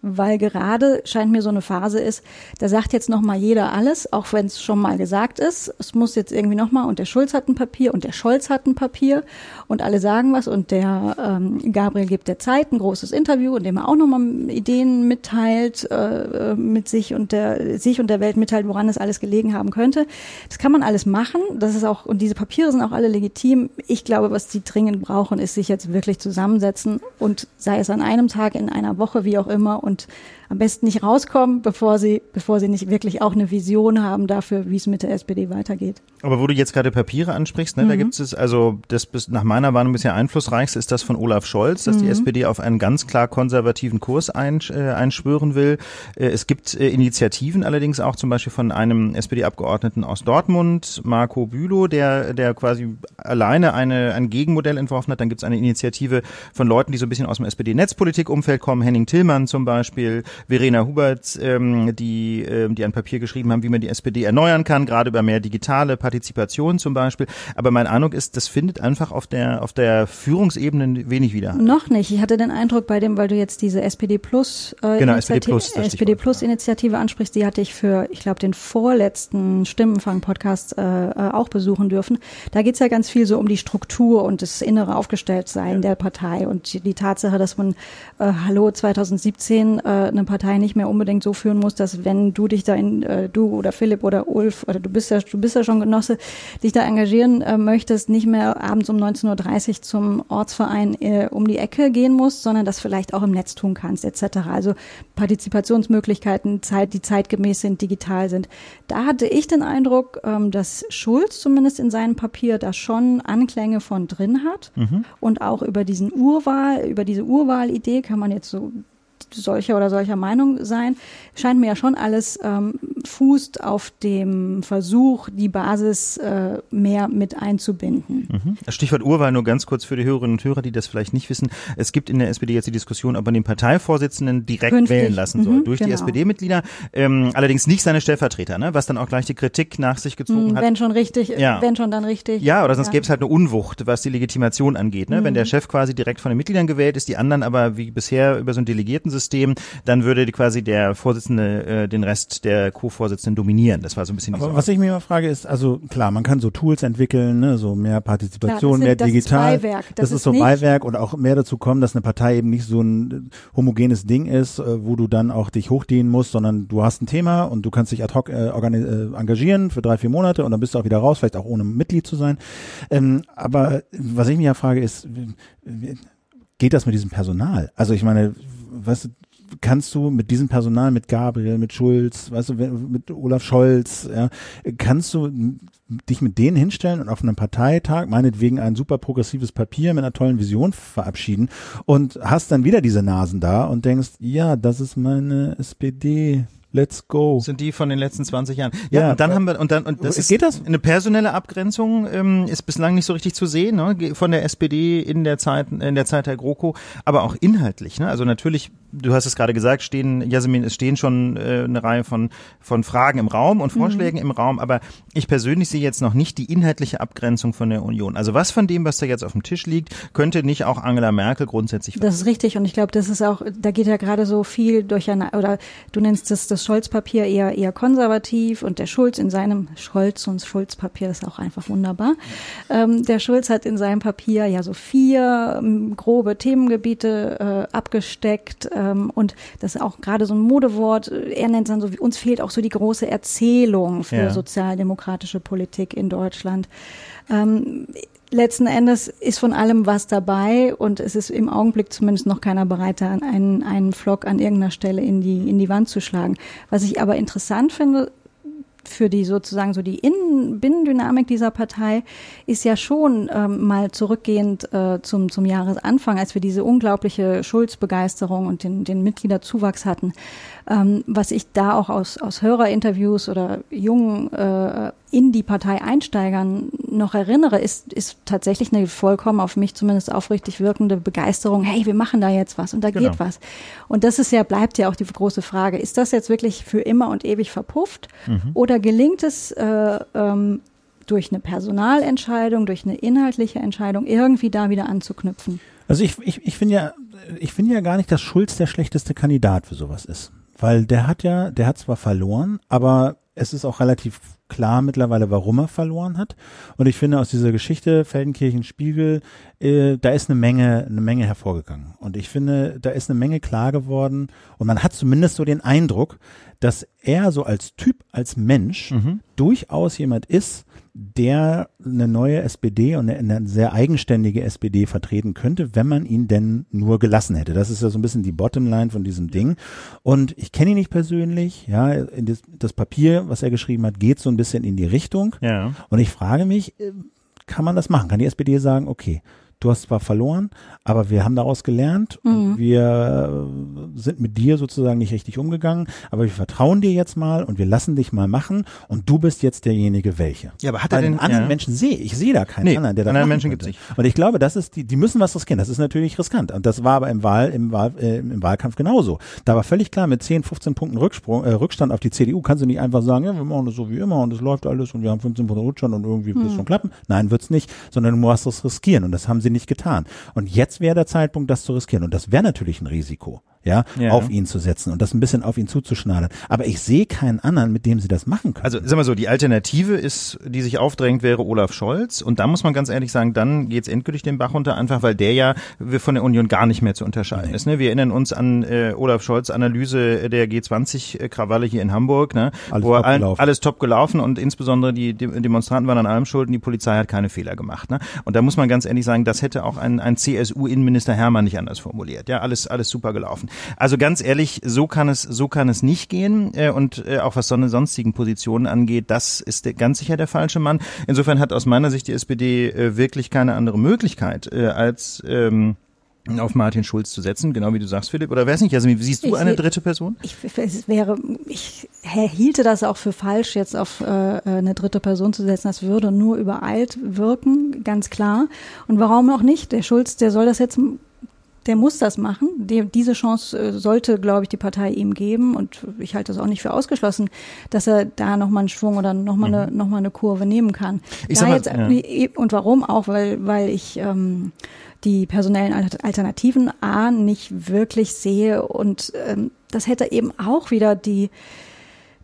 Weil gerade scheint mir so eine Phase ist, da sagt jetzt noch mal jeder alles, auch wenn es schon mal gesagt ist. Es muss jetzt irgendwie noch mal und der Schulz hat ein Papier und der Scholz hat ein Papier und alle sagen was und der ähm, Gabriel gibt der Zeit ein großes Interview, in dem er auch noch mal Ideen mitteilt, äh, mit sich und der sich und der Welt mitteilt, woran es alles gelegen haben könnte. Das kann man alles machen. Das ist auch und diese Papiere sind auch alle legitim. Ich glaube, was sie dringend brauchen, ist sich jetzt wirklich zusammensetzen und sei es an einem Tag, in einer Woche, wie auch immer und around am besten nicht rauskommen, bevor sie, bevor sie nicht wirklich auch eine Vision haben dafür, wie es mit der SPD weitergeht. Aber wo du jetzt gerade Papiere ansprichst, ne, mhm. da gibt es also das bis nach meiner Warnung bisher einflussreichste ist das von Olaf Scholz, dass mhm. die SPD auf einen ganz klar konservativen Kurs ein, äh, einschwören will. Äh, es gibt äh, Initiativen allerdings auch zum Beispiel von einem SPD-Abgeordneten aus Dortmund, Marco Bülow, der der quasi alleine eine ein Gegenmodell entworfen hat. Dann gibt es eine Initiative von Leuten, die so ein bisschen aus dem SPD-Netzpolitik-Umfeld kommen, Henning Tillmann zum Beispiel, Verena Hubert, ähm, die, ähm, die ein Papier geschrieben haben, wie man die SPD erneuern kann, gerade über mehr digitale Partizipation zum Beispiel. Aber mein Eindruck ist, das findet einfach auf der, auf der Führungsebene wenig wieder. Noch nicht. Ich hatte den Eindruck bei dem, weil du jetzt diese SPD Plus, äh, genau, SPD Plus, SPD Plus Initiative ansprichst, die hatte ich für, ich glaube, den vorletzten Stimmenfang-Podcast äh, äh, auch besuchen dürfen. Da geht's ja ganz viel so um die Struktur und das innere Aufgestelltsein ja. der Partei und die Tatsache, dass man äh, Hallo 2017 äh, eine Partei nicht mehr unbedingt so führen muss, dass wenn du dich da in, äh, du oder Philipp oder Ulf, oder du bist ja, du bist ja schon Genosse, dich da engagieren äh, möchtest, nicht mehr abends um 19.30 Uhr zum Ortsverein äh, um die Ecke gehen musst, sondern das vielleicht auch im Netz tun kannst, etc. Also Partizipationsmöglichkeiten, Zeit, die zeitgemäß sind, digital sind. Da hatte ich den Eindruck, ähm, dass Schulz zumindest in seinem Papier da schon Anklänge von drin hat mhm. und auch über diesen Urwahl, über diese Urwahlidee kann man jetzt so solcher oder solcher Meinung sein, scheint mir ja schon alles ähm, fußt auf dem Versuch, die Basis äh, mehr mit einzubinden. Mhm. Stichwort Urwahl nur ganz kurz für die Hörerinnen und Hörer, die das vielleicht nicht wissen. Es gibt in der SPD jetzt die Diskussion, ob man den Parteivorsitzenden direkt Künftig. wählen lassen soll, mhm, durch genau. die SPD-Mitglieder, ähm, allerdings nicht seine Stellvertreter, ne? was dann auch gleich die Kritik nach sich gezogen mhm, hat. Wenn schon richtig, ja. wenn schon dann richtig. Ja, oder sonst ja. gäbe es halt eine Unwucht, was die Legitimation angeht. Ne? Wenn der mhm. Chef quasi direkt von den Mitgliedern gewählt ist, die anderen aber wie bisher über so ein Delegierten System, dann würde quasi der Vorsitzende äh, den Rest der Co-Vorsitzenden dominieren. Das war so ein bisschen. Aber was ich mir immer frage ist, also klar, man kann so Tools entwickeln, ne, so mehr Partizipation, klar, mehr das digital. Ist Beiwerk. Das, das ist, ist so Beiwerk und auch mehr dazu kommen, dass eine Partei eben nicht so ein homogenes Ding ist, äh, wo du dann auch dich hochdienen musst, sondern du hast ein Thema und du kannst dich ad hoc äh, äh, engagieren für drei, vier Monate und dann bist du auch wieder raus, vielleicht auch ohne Mitglied zu sein. Ähm, aber was ich mir ja frage ist, geht das mit diesem Personal? Also ich meine, weißt du, kannst du mit diesem Personal, mit Gabriel, mit Schulz, weißt du, mit Olaf Scholz, ja, kannst du dich mit denen hinstellen und auf einem Parteitag meinetwegen ein super progressives Papier mit einer tollen Vision verabschieden und hast dann wieder diese Nasen da und denkst, ja, das ist meine SPD Let's go. Sind die von den letzten 20 Jahren. Ja, ja und dann haben wir, und dann, und das ist geht das? eine personelle Abgrenzung, ähm, ist bislang nicht so richtig zu sehen, ne? von der SPD in der Zeit, in der Zeit der GroKo, aber auch inhaltlich, ne? Also natürlich, du hast es gerade gesagt, stehen, Jasmin, es stehen schon äh, eine Reihe von, von Fragen im Raum und mhm. Vorschlägen mhm. im Raum, aber ich persönlich sehe jetzt noch nicht die inhaltliche Abgrenzung von der Union. Also was von dem, was da jetzt auf dem Tisch liegt, könnte nicht auch Angela Merkel grundsätzlich Das ist richtig und ich glaube, das ist auch, da geht ja gerade so viel durcheinander, oder du nennst das das Scholz-Papier eher, eher konservativ und der Schulz in seinem Scholz und Schulz-Papier ist auch einfach wunderbar. Ähm, der Schulz hat in seinem Papier ja so vier ähm, grobe Themengebiete äh, abgesteckt ähm, und das ist auch gerade so ein Modewort. Er nennt es dann so, wie uns fehlt auch so die große Erzählung für ja. sozialdemokratische Politik in Deutschland. Letzten Endes ist von allem was dabei und es ist im Augenblick zumindest noch keiner bereit, einen, einen Flock an irgendeiner Stelle in die, in die Wand zu schlagen. Was ich aber interessant finde, für die sozusagen so die Innen Binnendynamik dieser Partei ist ja schon ähm, mal zurückgehend äh, zum, zum Jahresanfang, als wir diese unglaubliche Schulzbegeisterung und den, den Mitgliederzuwachs hatten. Ähm, was ich da auch aus, aus Hörerinterviews oder jungen äh, in die Partei Einsteigern noch erinnere, ist, ist tatsächlich eine vollkommen auf mich zumindest aufrichtig wirkende Begeisterung. Hey, wir machen da jetzt was und da genau. geht was. Und das ist ja, bleibt ja auch die große Frage. Ist das jetzt wirklich für immer und ewig verpufft? Mhm. Oder gelingt es, äh, ähm, durch eine Personalentscheidung, durch eine inhaltliche Entscheidung irgendwie da wieder anzuknüpfen? Also ich, ich, ich finde ja, ich finde ja gar nicht, dass Schulz der schlechteste Kandidat für sowas ist. Weil der hat ja, der hat zwar verloren, aber es ist auch relativ klar mittlerweile, warum er verloren hat. Und ich finde aus dieser Geschichte Feldenkirchen Spiegel, äh, da ist eine Menge, eine Menge hervorgegangen. Und ich finde, da ist eine Menge klar geworden. Und man hat zumindest so den Eindruck, dass er so als Typ, als Mensch mhm. durchaus jemand ist, der eine neue SPD und eine, eine, sehr eigenständige SPD vertreten könnte, wenn man ihn denn nur gelassen hätte. Das ist ja so ein bisschen die Bottomline von diesem Ding. Und ich kenne ihn nicht persönlich. Ja, das, das, Papier, was er geschrieben hat, geht so ein bisschen in die Richtung. Ja. Und ich frage mich, äh, kann man das machen? Kann die SPD sagen, okay, du hast zwar verloren, aber wir haben daraus gelernt mhm. wir sind mit dir sozusagen nicht richtig umgegangen, aber wir vertrauen dir jetzt mal und wir lassen dich mal machen und du bist jetzt derjenige welche. Ja, aber hat er den anderen ja. Menschen sehe ich sehe da keinen nee, anderen, der das anderen Menschen gibt's nicht. Und ich glaube, das ist die die müssen was riskieren. Das ist natürlich riskant und das war aber im Wahl im Wahl äh, im Wahlkampf genauso. Da war völlig klar mit 10, 15 Punkten Rücksprung, äh, Rückstand auf die CDU kannst du nicht einfach sagen, ja, wir machen das so wie immer und es läuft alles und wir haben 15 Punkte Rückstand und irgendwie mhm. wird es schon klappen. Nein, wird's nicht, sondern du musst es riskieren und das haben sie nicht getan. Und jetzt wäre der Zeitpunkt, das zu riskieren. Und das wäre natürlich ein Risiko ja, ja, auf ihn zu setzen und das ein bisschen auf ihn zuzuschneidern. Aber ich sehe keinen anderen, mit dem sie das machen können. Also sag mal so, die Alternative ist, die sich aufdrängt, wäre Olaf Scholz. Und da muss man ganz ehrlich sagen, dann geht's endgültig den Bach runter, einfach weil der ja von der Union gar nicht mehr zu unterscheiden nee. ist. Ne? Wir erinnern uns an äh, Olaf Scholz Analyse der G20-Krawalle hier in Hamburg, ne? alles, wo top all, alles top gelaufen und insbesondere die, die Demonstranten waren an allem schuld und die Polizei hat keine Fehler gemacht. Ne? Und da muss man ganz ehrlich sagen, das hätte auch ein, ein CSU-Innenminister Hermann nicht anders formuliert. Ja, alles, alles super gelaufen. Also ganz ehrlich, so kann es, so kann es nicht gehen. Äh, und äh, auch was so eine sonstigen Positionen angeht, das ist ganz sicher der falsche Mann. Insofern hat aus meiner Sicht die SPD äh, wirklich keine andere Möglichkeit als ähm, auf Martin Schulz zu setzen, genau wie du sagst, Philipp. Oder weiß nicht, also wie siehst du ich, eine dritte Person? Ich, es wäre, ich hielte das auch für falsch, jetzt auf äh, eine dritte Person zu setzen. Das würde nur übereilt wirken, ganz klar. Und warum auch nicht? Der Schulz, der soll das jetzt der muss das machen. Die, diese Chance äh, sollte, glaube ich, die Partei ihm geben. Und ich halte das auch nicht für ausgeschlossen, dass er da nochmal einen Schwung oder nochmal mhm. eine, noch eine Kurve nehmen kann. Ich mal, jetzt, ja. Und warum auch? Weil, weil ich ähm, die personellen Alternativen A nicht wirklich sehe. Und ähm, das hätte eben auch wieder die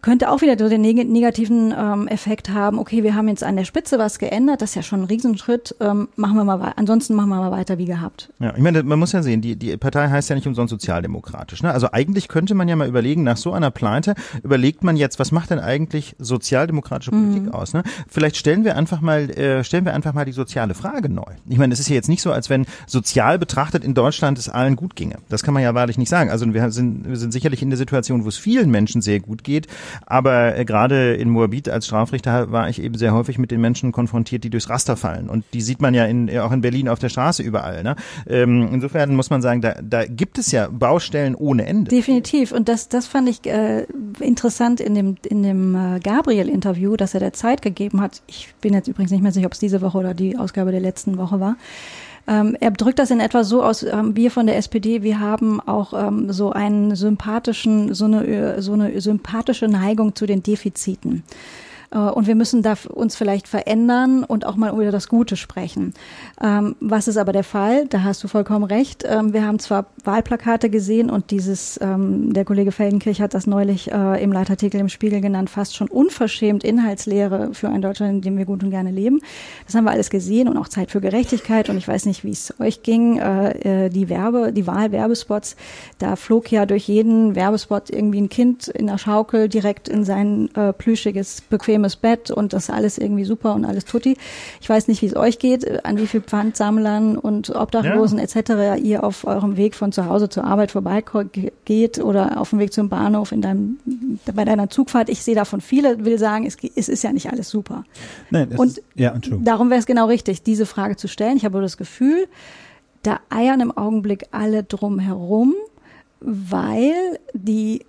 könnte auch wieder so den negativen ähm, Effekt haben, okay, wir haben jetzt an der Spitze was geändert, das ist ja schon ein Riesenschritt, ähm, machen wir mal ansonsten machen wir mal weiter wie gehabt. Ja, ich meine, man muss ja sehen, die, die Partei heißt ja nicht umsonst sozialdemokratisch. Ne? Also eigentlich könnte man ja mal überlegen, nach so einer Pleite überlegt man jetzt, was macht denn eigentlich sozialdemokratische Politik mhm. aus? Ne? Vielleicht stellen wir einfach mal, äh, stellen wir einfach mal die soziale Frage neu. Ich meine, es ist ja jetzt nicht so, als wenn sozial betrachtet in Deutschland es allen gut ginge. Das kann man ja wahrlich nicht sagen. Also wir sind, wir sind sicherlich in der Situation, wo es vielen Menschen sehr gut geht, aber äh, gerade in Moabit als Strafrichter war ich eben sehr häufig mit den Menschen konfrontiert, die durchs Raster fallen. Und die sieht man ja in, äh, auch in Berlin auf der Straße überall. Ne? Ähm, insofern muss man sagen, da, da gibt es ja Baustellen ohne Ende. Definitiv. Und das, das fand ich äh, interessant in dem, in dem äh, Gabriel-Interview, das er der Zeit gegeben hat. Ich bin jetzt übrigens nicht mehr sicher, ob es diese Woche oder die Ausgabe der letzten Woche war. Ähm, er drückt das in etwa so aus, ähm, wir von der SPD, wir haben auch ähm, so einen sympathischen, so eine, so eine sympathische Neigung zu den Defiziten. Äh, und wir müssen da uns vielleicht verändern und auch mal über das Gute sprechen. Ähm, was ist aber der Fall? Da hast du vollkommen recht. Ähm, wir haben zwar Wahlplakate gesehen und dieses, ähm, der Kollege Feldenkirch hat das neulich äh, im Leitartikel im Spiegel genannt, fast schon unverschämt Inhaltslehre für ein Deutschland, in dem wir gut und gerne leben. Das haben wir alles gesehen und auch Zeit für Gerechtigkeit. Und ich weiß nicht, wie es euch ging. Äh, die Werbe, die Wahlwerbespots, da flog ja durch jeden Werbespot irgendwie ein Kind in der Schaukel direkt in sein plüschiges, bequemes bequemes Bett und das alles irgendwie super und alles tutti. Ich weiß nicht, wie es euch geht, an wie viel Pfandsammlern und Obdachlosen ja. etc. ihr auf eurem Weg von zu Hause zur Arbeit vorbeigeht oder auf dem Weg zum Bahnhof in deinem, bei deiner Zugfahrt. Ich sehe davon viele, will sagen, es, es ist ja nicht alles super. Nein, und ist, ja, darum wäre es genau richtig, diese Frage zu stellen. Ich habe das Gefühl, da eiern im Augenblick alle drum herum, weil die,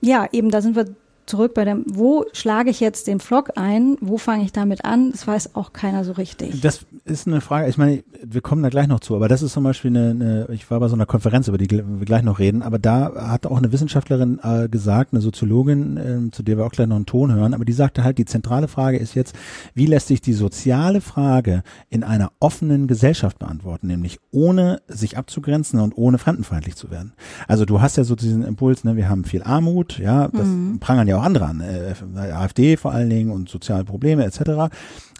ja, eben da sind wir zurück bei dem, wo schlage ich jetzt den Flock ein, wo fange ich damit an, das weiß auch keiner so richtig. Das ist eine Frage, ich meine, wir kommen da gleich noch zu, aber das ist zum Beispiel eine, eine ich war bei so einer Konferenz, über die wir gleich noch reden, aber da hat auch eine Wissenschaftlerin äh, gesagt, eine Soziologin, äh, zu der wir auch gleich noch einen Ton hören, aber die sagte halt, die zentrale Frage ist jetzt, wie lässt sich die soziale Frage in einer offenen Gesellschaft beantworten, nämlich ohne sich abzugrenzen und ohne fremdenfeindlich zu werden. Also du hast ja so diesen Impuls, ne, wir haben viel Armut, ja, das mhm. prangern ja auch andere an, äh, AfD vor allen Dingen und soziale Probleme etc.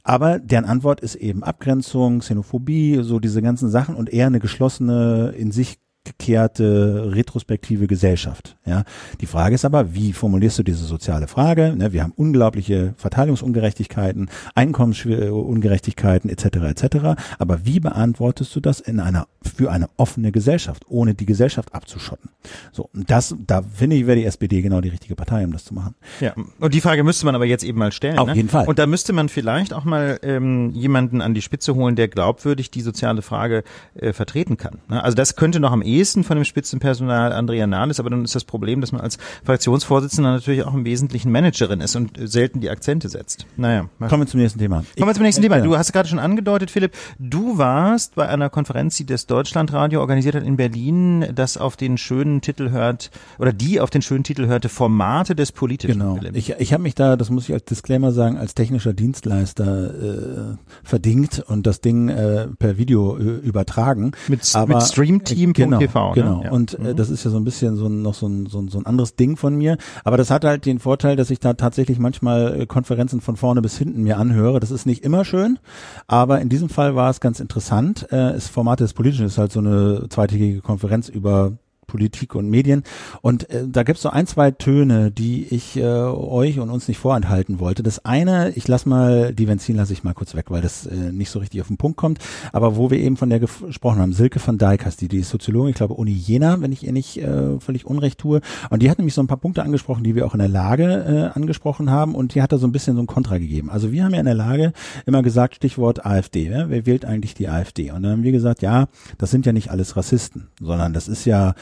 Aber deren Antwort ist eben Abgrenzung, Xenophobie, so diese ganzen Sachen und eher eine geschlossene, in sich gekehrte, retrospektive Gesellschaft. Ja, die Frage ist aber, wie formulierst du diese soziale Frage? Ne, wir haben unglaubliche Verteilungsungerechtigkeiten, Einkommensungerechtigkeiten etc. etc. Aber wie beantwortest du das in einer für eine offene Gesellschaft, ohne die Gesellschaft abzuschotten? So, und das, da finde ich, wäre die SPD genau die richtige Partei, um das zu machen. Ja, und die Frage müsste man aber jetzt eben mal stellen. Auf ne? jeden Fall. Und da müsste man vielleicht auch mal ähm, jemanden an die Spitze holen, der glaubwürdig die soziale Frage äh, vertreten kann. Ne? Also das könnte noch am ehesten ehesten von dem Spitzenpersonal Andrea Nahles, aber dann ist das Problem, dass man als Fraktionsvorsitzender natürlich auch im Wesentlichen Managerin ist und selten die Akzente setzt. Naja. Kommen wir zum nächsten Thema. Kommen wir zum nächsten Thema. Du hast gerade schon angedeutet, Philipp, du warst bei einer Konferenz, die das Deutschlandradio organisiert hat in Berlin, das auf den schönen Titel hört, oder die auf den schönen Titel hörte, Formate des Politischen. Genau. Philipp. Ich, ich habe mich da, das muss ich als Disclaimer sagen, als technischer Dienstleister äh, verdingt und das Ding äh, per Video äh, übertragen. Mit, aber, mit Streamteam.tv. Genau, TV. Genau. Ne? Ja. Und äh, mhm. das ist ja so ein bisschen so ein, noch so ein, so, ein, so ein anderes Ding von mir. Aber das hat halt den Vorteil, dass ich da tatsächlich manchmal äh, Konferenzen von vorne bis hinten mir anhöre. Das ist nicht immer schön, aber in diesem Fall war es ganz interessant. Äh, das Format des Politischen ist halt so eine zweitägige Konferenz über Politik und Medien. Und äh, da gibt es so ein, zwei Töne, die ich äh, euch und uns nicht vorenthalten wollte. Das eine, ich lass mal, die Benzin lasse ich mal kurz weg, weil das äh, nicht so richtig auf den Punkt kommt. Aber wo wir eben von der gesprochen haben, Silke van Dijk heißt die, die ist Soziologin, ich glaube Uni Jena, wenn ich ihr nicht äh, völlig unrecht tue. Und die hat nämlich so ein paar Punkte angesprochen, die wir auch in der Lage äh, angesprochen haben. Und die hat da so ein bisschen so ein Kontra gegeben. Also wir haben ja in der Lage immer gesagt, Stichwort AfD. Ja? Wer wählt eigentlich die AfD? Und dann haben wir gesagt, ja, das sind ja nicht alles Rassisten, sondern das ist ja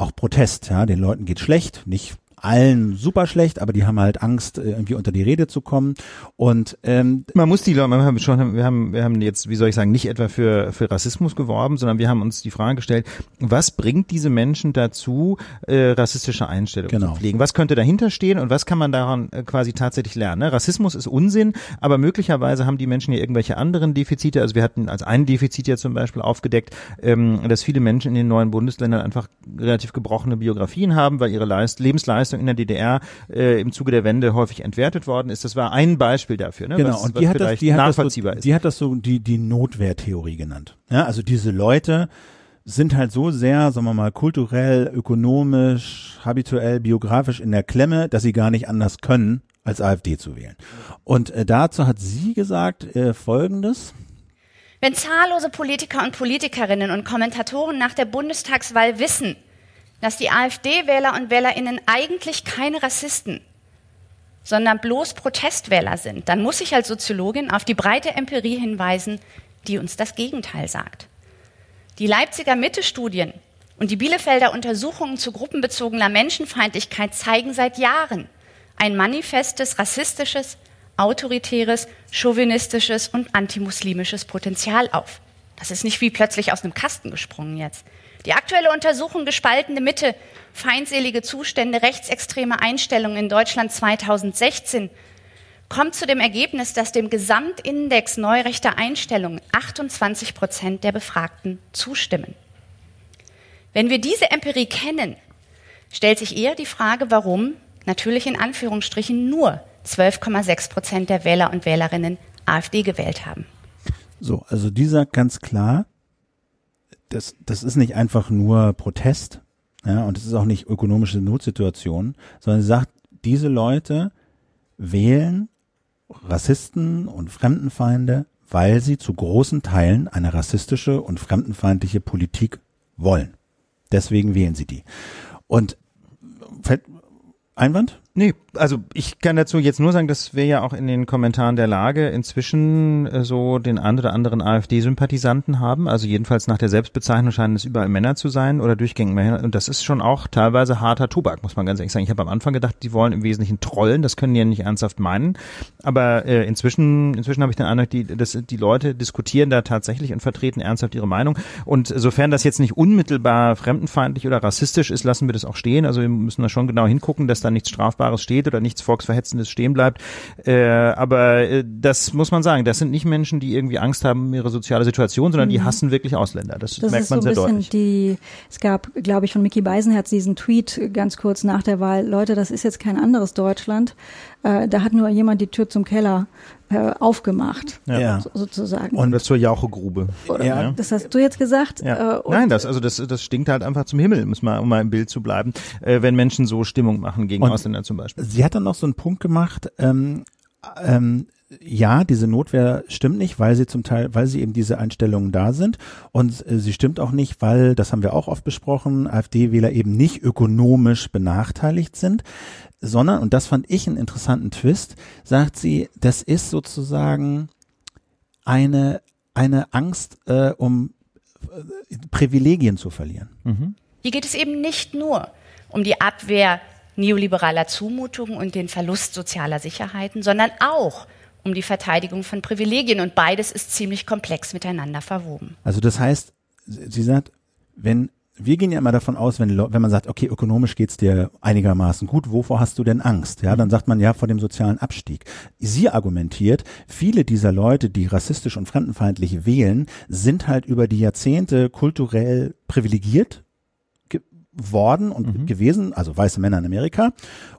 auch Protest, ja, den Leuten geht schlecht, nicht allen super schlecht, aber die haben halt Angst, äh, irgendwie unter die Rede zu kommen. Und ähm, man muss die Leute, wir haben schon, wir haben, wir haben jetzt, wie soll ich sagen, nicht etwa für für Rassismus geworben, sondern wir haben uns die Frage gestellt, was bringt diese Menschen dazu, äh, rassistische Einstellungen genau. zu pflegen? Was könnte dahinter stehen und was kann man daran äh, quasi tatsächlich lernen? Ne? Rassismus ist Unsinn, aber möglicherweise haben die Menschen ja irgendwelche anderen Defizite. Also wir hatten als ein Defizit ja zum Beispiel aufgedeckt, ähm, dass viele Menschen in den neuen Bundesländern einfach relativ gebrochene Biografien haben, weil ihre Leist Lebensleistung Leistung in der DDR äh, im Zuge der Wende häufig entwertet worden ist. Das war ein Beispiel dafür. Ne? Genau, was, und die hat, das, die, hat das so, die hat das so die, die Notwehrtheorie genannt. Ja, also diese Leute sind halt so sehr, sagen wir mal, kulturell, ökonomisch, habituell, biografisch in der Klemme, dass sie gar nicht anders können, als AfD zu wählen. Und äh, dazu hat sie gesagt äh, Folgendes. Wenn zahllose Politiker und Politikerinnen und Kommentatoren nach der Bundestagswahl wissen, dass die AfD-Wähler und Wählerinnen eigentlich keine Rassisten, sondern bloß Protestwähler sind, dann muss ich als Soziologin auf die breite Empirie hinweisen, die uns das Gegenteil sagt. Die Leipziger Mitte-Studien und die Bielefelder Untersuchungen zu gruppenbezogener Menschenfeindlichkeit zeigen seit Jahren ein manifestes rassistisches, autoritäres, chauvinistisches und antimuslimisches Potenzial auf. Das ist nicht wie plötzlich aus einem Kasten gesprungen jetzt. Die aktuelle Untersuchung gespaltene Mitte, feindselige Zustände, rechtsextreme Einstellungen in Deutschland 2016 kommt zu dem Ergebnis, dass dem Gesamtindex neurechter Einstellungen 28 Prozent der Befragten zustimmen. Wenn wir diese Empirie kennen, stellt sich eher die Frage, warum natürlich in Anführungsstrichen nur 12,6 Prozent der Wähler und Wählerinnen AfD gewählt haben. So, also dieser ganz klar, das, das ist nicht einfach nur Protest, ja, und es ist auch nicht ökonomische Notsituation, sondern sie sagt, diese Leute wählen Rassisten und Fremdenfeinde, weil sie zu großen Teilen eine rassistische und fremdenfeindliche Politik wollen. Deswegen wählen sie die. Und Einwand? Nee, also ich kann dazu jetzt nur sagen, dass wir ja auch in den Kommentaren der Lage inzwischen äh, so den ein oder anderen AfD-Sympathisanten haben. Also jedenfalls nach der Selbstbezeichnung scheinen es überall Männer zu sein oder durchgängig Männer. Und das ist schon auch teilweise harter Tobak, muss man ganz ehrlich sagen. Ich habe am Anfang gedacht, die wollen im Wesentlichen trollen. Das können die ja nicht ernsthaft meinen. Aber äh, inzwischen, inzwischen habe ich den Eindruck, die, das, die Leute diskutieren da tatsächlich und vertreten ernsthaft ihre Meinung. Und sofern das jetzt nicht unmittelbar fremdenfeindlich oder rassistisch ist, lassen wir das auch stehen. Also wir müssen da schon genau hingucken, dass da nichts strafbar Strafbares steht oder nichts Volksverhetzendes stehen bleibt. Äh, aber äh, das muss man sagen, das sind nicht Menschen, die irgendwie Angst haben um ihre soziale Situation, sondern mhm. die hassen wirklich Ausländer. Das, das merkt man so sehr deutlich. Die, es gab, glaube ich, von Mickey Beisenherz diesen Tweet ganz kurz nach der Wahl, Leute, das ist jetzt kein anderes Deutschland. Äh, da hat nur jemand die Tür zum Keller äh, aufgemacht, ja. so, sozusagen. Und das zur Jauchegrube. Ja. Das hast du jetzt gesagt. Ja. Äh, Nein, das also das das stinkt halt einfach zum Himmel, muss mal, um mal im Bild zu bleiben, äh, wenn Menschen so Stimmung machen gegen und Ausländer zum Beispiel. Sie hat dann noch so einen Punkt gemacht. Ähm, ähm, ja, diese Notwehr stimmt nicht, weil sie zum Teil, weil sie eben diese Einstellungen da sind. Und äh, sie stimmt auch nicht, weil, das haben wir auch oft besprochen, AfD-Wähler eben nicht ökonomisch benachteiligt sind sondern, und das fand ich einen interessanten Twist, sagt sie, das ist sozusagen eine, eine Angst, äh, um äh, Privilegien zu verlieren. Mhm. Hier geht es eben nicht nur um die Abwehr neoliberaler Zumutungen und den Verlust sozialer Sicherheiten, sondern auch um die Verteidigung von Privilegien. Und beides ist ziemlich komplex miteinander verwoben. Also das heißt, sie sagt, wenn wir gehen ja immer davon aus, wenn, wenn man sagt, okay, ökonomisch geht's dir einigermaßen gut, wovor hast du denn Angst? Ja, dann sagt man ja vor dem sozialen Abstieg. Sie argumentiert, viele dieser Leute, die rassistisch und fremdenfeindlich wählen, sind halt über die Jahrzehnte kulturell privilegiert worden und mhm. gewesen, also weiße Männer in Amerika.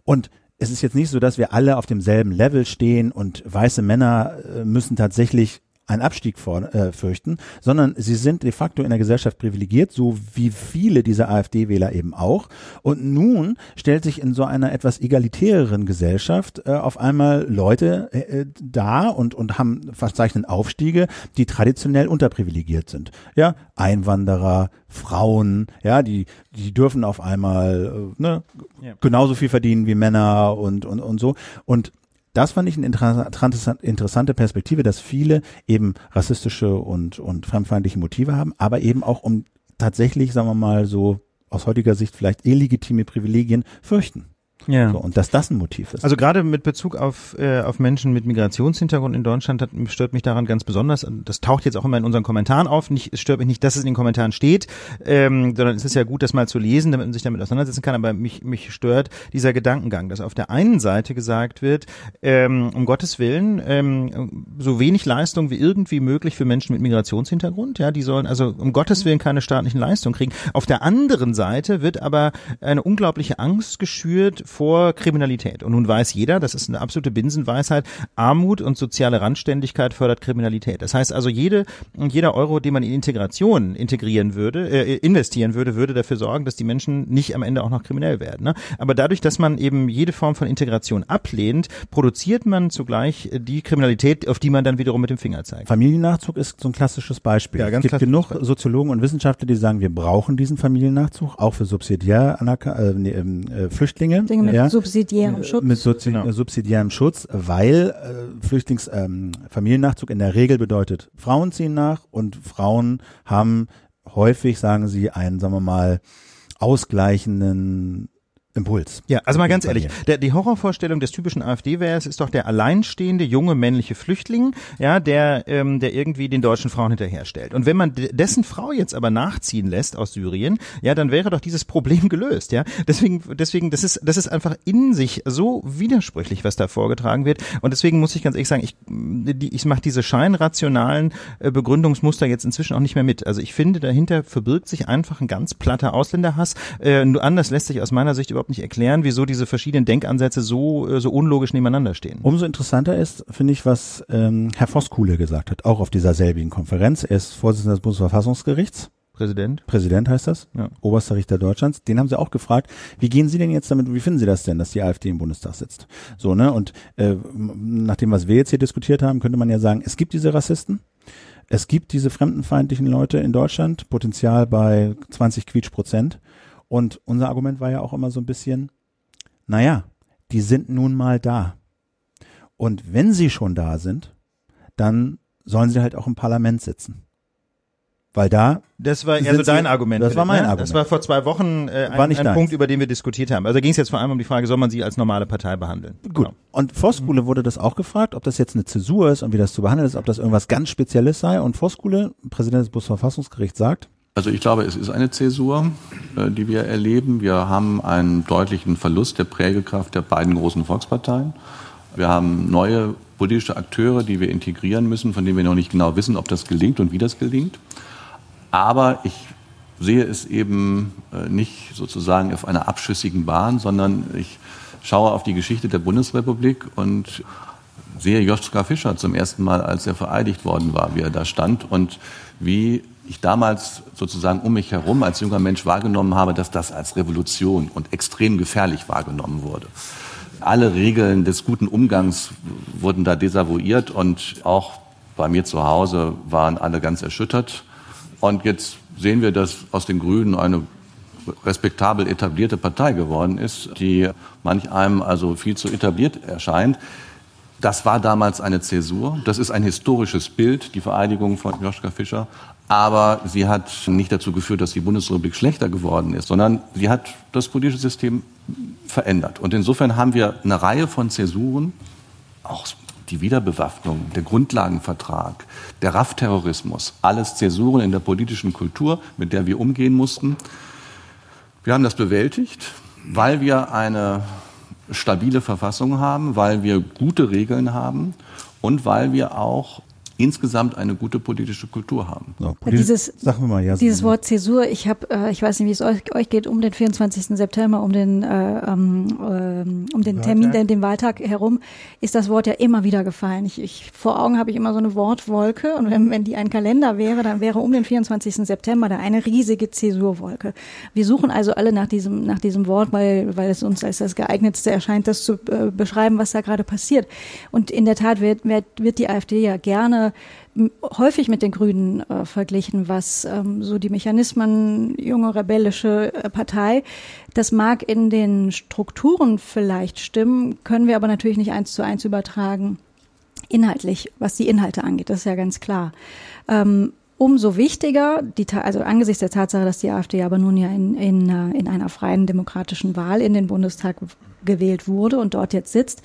Und es ist jetzt nicht so, dass wir alle auf demselben Level stehen und weiße Männer äh, müssen tatsächlich einen Abstieg vor, äh, fürchten, sondern sie sind de facto in der Gesellschaft privilegiert, so wie viele dieser AfD-Wähler eben auch. Und nun stellt sich in so einer etwas egalitäreren Gesellschaft äh, auf einmal Leute äh, da und, und haben verzeichnen Aufstiege, die traditionell unterprivilegiert sind. Ja, Einwanderer, Frauen, ja, die, die dürfen auf einmal äh, ne, ja. genauso viel verdienen wie Männer und, und, und so. Und das fand ich eine interessante Perspektive, dass viele eben rassistische und, und fremdfeindliche Motive haben, aber eben auch um tatsächlich, sagen wir mal so, aus heutiger Sicht vielleicht illegitime Privilegien fürchten. Ja. So, und dass das ein Motiv ist. Also gerade mit Bezug auf, äh, auf Menschen mit Migrationshintergrund in Deutschland hat, stört mich daran ganz besonders. Das taucht jetzt auch immer in unseren Kommentaren auf. Nicht, es stört mich nicht, dass es in den Kommentaren steht, ähm, sondern es ist ja gut, das mal zu lesen, damit man sich damit auseinandersetzen kann. Aber mich, mich stört dieser Gedankengang, dass auf der einen Seite gesagt wird, ähm, um Gottes Willen, ähm, so wenig Leistung wie irgendwie möglich für Menschen mit Migrationshintergrund. Ja, die sollen also um Gottes Willen keine staatlichen Leistungen kriegen. Auf der anderen Seite wird aber eine unglaubliche Angst geschürt vor Kriminalität. Und nun weiß jeder, das ist eine absolute Binsenweisheit, Armut und soziale Randständigkeit fördert Kriminalität. Das heißt also, jede, jeder Euro, den man in Integration integrieren würde, äh, investieren würde, würde dafür sorgen, dass die Menschen nicht am Ende auch noch kriminell werden. Ne? Aber dadurch, dass man eben jede Form von Integration ablehnt, produziert man zugleich die Kriminalität, auf die man dann wiederum mit dem Finger zeigt. Familiennachzug ist so ein klassisches Beispiel. Ja, ganz es gibt genug Soziologen und Wissenschaftler, die sagen, wir brauchen diesen Familiennachzug, auch für subsidiär äh, ähm, äh, Flüchtlinge. Dinge mit ja, subsidiärem Schutz. Mit Sozi genau. subsidiärem Schutz, weil äh, Flüchtlings ähm, Familiennachzug in der Regel bedeutet, Frauen ziehen nach und Frauen haben häufig, sagen sie, einen, sagen wir mal, ausgleichenden Impuls. Ja, also mal ganz ehrlich, der, die Horrorvorstellung des typischen AfD-Wählers ist doch der alleinstehende junge männliche Flüchtling, ja, der, ähm, der irgendwie den deutschen Frauen hinterherstellt. Und wenn man dessen Frau jetzt aber nachziehen lässt aus Syrien, ja, dann wäre doch dieses Problem <laughs> gelöst, ja. Deswegen, deswegen, das ist, das ist einfach in sich so widersprüchlich, was da vorgetragen wird. Und deswegen muss ich ganz ehrlich sagen, ich, die, ich mache diese scheinrationalen äh, Begründungsmuster jetzt inzwischen auch nicht mehr mit. Also ich finde, dahinter verbirgt sich einfach ein ganz platter Ausländerhass. Äh, nur anders lässt sich aus meiner Sicht überhaupt überhaupt nicht erklären, wieso diese verschiedenen Denkansätze so, äh, so unlogisch nebeneinander stehen. Umso interessanter ist, finde ich, was ähm, Herr Voskuhle gesagt hat, auch auf dieser selbigen Konferenz. Er ist Vorsitzender des Bundesverfassungsgerichts. Präsident. Präsident heißt das, ja. oberster Richter Deutschlands. Den haben sie auch gefragt, wie gehen Sie denn jetzt damit, wie finden Sie das denn, dass die AfD im Bundestag sitzt? So, ne? Und äh, nach dem, was wir jetzt hier diskutiert haben, könnte man ja sagen, es gibt diese Rassisten, es gibt diese fremdenfeindlichen Leute in Deutschland, Potenzial bei 20 Quietsch Prozent. Und unser Argument war ja auch immer so ein bisschen, naja, die sind nun mal da. Und wenn sie schon da sind, dann sollen sie halt auch im Parlament sitzen. Weil da. Das war eher so dein Argument. Das war mein ne? Argument. Das war vor zwei Wochen äh, War ein, nicht ein deins. Punkt, über den wir diskutiert haben. Also da ging es jetzt vor allem um die Frage, soll man sie als normale Partei behandeln? Gut. Genau. Und Voskuhle wurde das auch gefragt, ob das jetzt eine Zäsur ist und wie das zu behandeln ist, ob das irgendwas ganz Spezielles sei. Und Voskuhle, Präsident des Bundesverfassungsgerichts, sagt, Also ich glaube, es ist eine Zäsur, äh, die wir erleben. Wir haben einen deutlichen Verlust der Prägekraft der beiden großen Volksparteien. Wir haben neue politische Akteure, die wir integrieren müssen, von denen wir noch nicht genau wissen, ob das gelingt und wie das gelingt. Aber ich sehe es eben äh, nicht sozusagen auf einer abschüssigen Bahn, sondern ich schaue auf die Geschichte der Bundesrepublik und sehe Joschka Fischer zum ersten Mal, als er vereidigt worden war, wie er da stand und wie ich damals sozusagen um mich herum als junger Mensch wahrgenommen habe, dass das als Revolution und extrem gefährlich wahrgenommen wurde. Alle Regeln des guten Umgangs wurden da desavouiert und auch bei mir zu Hause waren alle ganz erschüttert. Und jetzt sehen wir, dass aus den Grünen eine respektabel etablierte Partei geworden ist, die manch einem also viel zu etabliert erscheint. Das war damals eine Zäsur. Das ist ein historisches Bild, die Vereidigung von Joschka Fischer. Aber sie hat nicht dazu geführt, dass die Bundesrepublik schlechter geworden ist, sondern sie hat das politische System verändert. Und insofern haben wir eine Reihe von Zäsuren, auch die Wiederbewaffnung, der Grundlagenvertrag, der RAF-Terrorismus, alles Zäsuren in der politischen Kultur, mit der wir umgehen mussten. Wir haben das bewältigt, weil wir eine stabile Verfassung haben, weil wir gute Regeln haben und weil wir auch insgesamt eine gute politische Kultur haben. so, Ja, dieses- sagen wir mal, ja. Dieses Wort Zäsur, ich habe, äh, ich weiß nicht, wie es euch, euch geht, um den 24. September, um den, äh, ähm, ähm, um den Termin, den, den Wahltag herum, ist das Wort ja immer wieder gefallen. Ich, ich, vor Augen habe ich immer so eine Wortwolke und wenn, wenn die ein Kalender wäre, dann wäre um den 24. September da eine riesige Zäsurwolke. Wir suchen also alle nach diesem, nach diesem Wort, weil, weil es uns als das geeignetste erscheint, das zu äh, beschreiben, was da gerade passiert. Und in der Tat wird, wird, wird die AfD ja gerne häufig mit den Grünen äh, verglichen, was ähm, so die Mechanismen junge rebellische äh, Partei. Das mag in den Strukturen vielleicht stimmen, können wir aber natürlich nicht eins zu eins übertragen. Inhaltlich, was die Inhalte angeht, das ist ja ganz klar. Ähm, umso wichtiger, die, also angesichts der Tatsache, dass die AfD aber nun ja in, in, äh, in einer freien demokratischen Wahl in den Bundestag gewählt wurde und dort jetzt sitzt,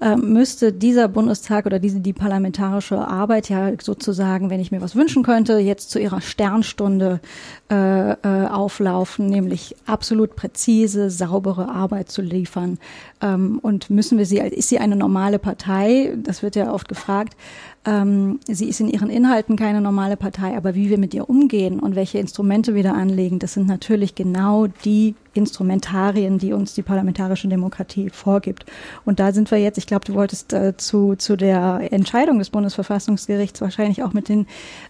äh, müsste dieser Bundestag oder diese die parlamentarische Arbeit ja sozusagen, wenn ich mir was wünschen könnte, jetzt zu ihrer Sternstunde äh, äh, auflaufen, nämlich absolut präzise, saubere Arbeit zu liefern. Ähm, und müssen wir sie, ist sie eine normale Partei? Das wird ja oft gefragt. Ähm, sie ist in ihren Inhalten keine normale Partei, aber wie wir mit ihr umgehen und welche Instrumente wir da anlegen, das sind natürlich genau die Instrumentarien, die uns die parlamentarische Demokratie vorgibt. Und da sind wir jetzt, ich glaube, du wolltest äh, zu, zu der Entscheidung des Bundesverfassungsgerichts wahrscheinlich auch mit den,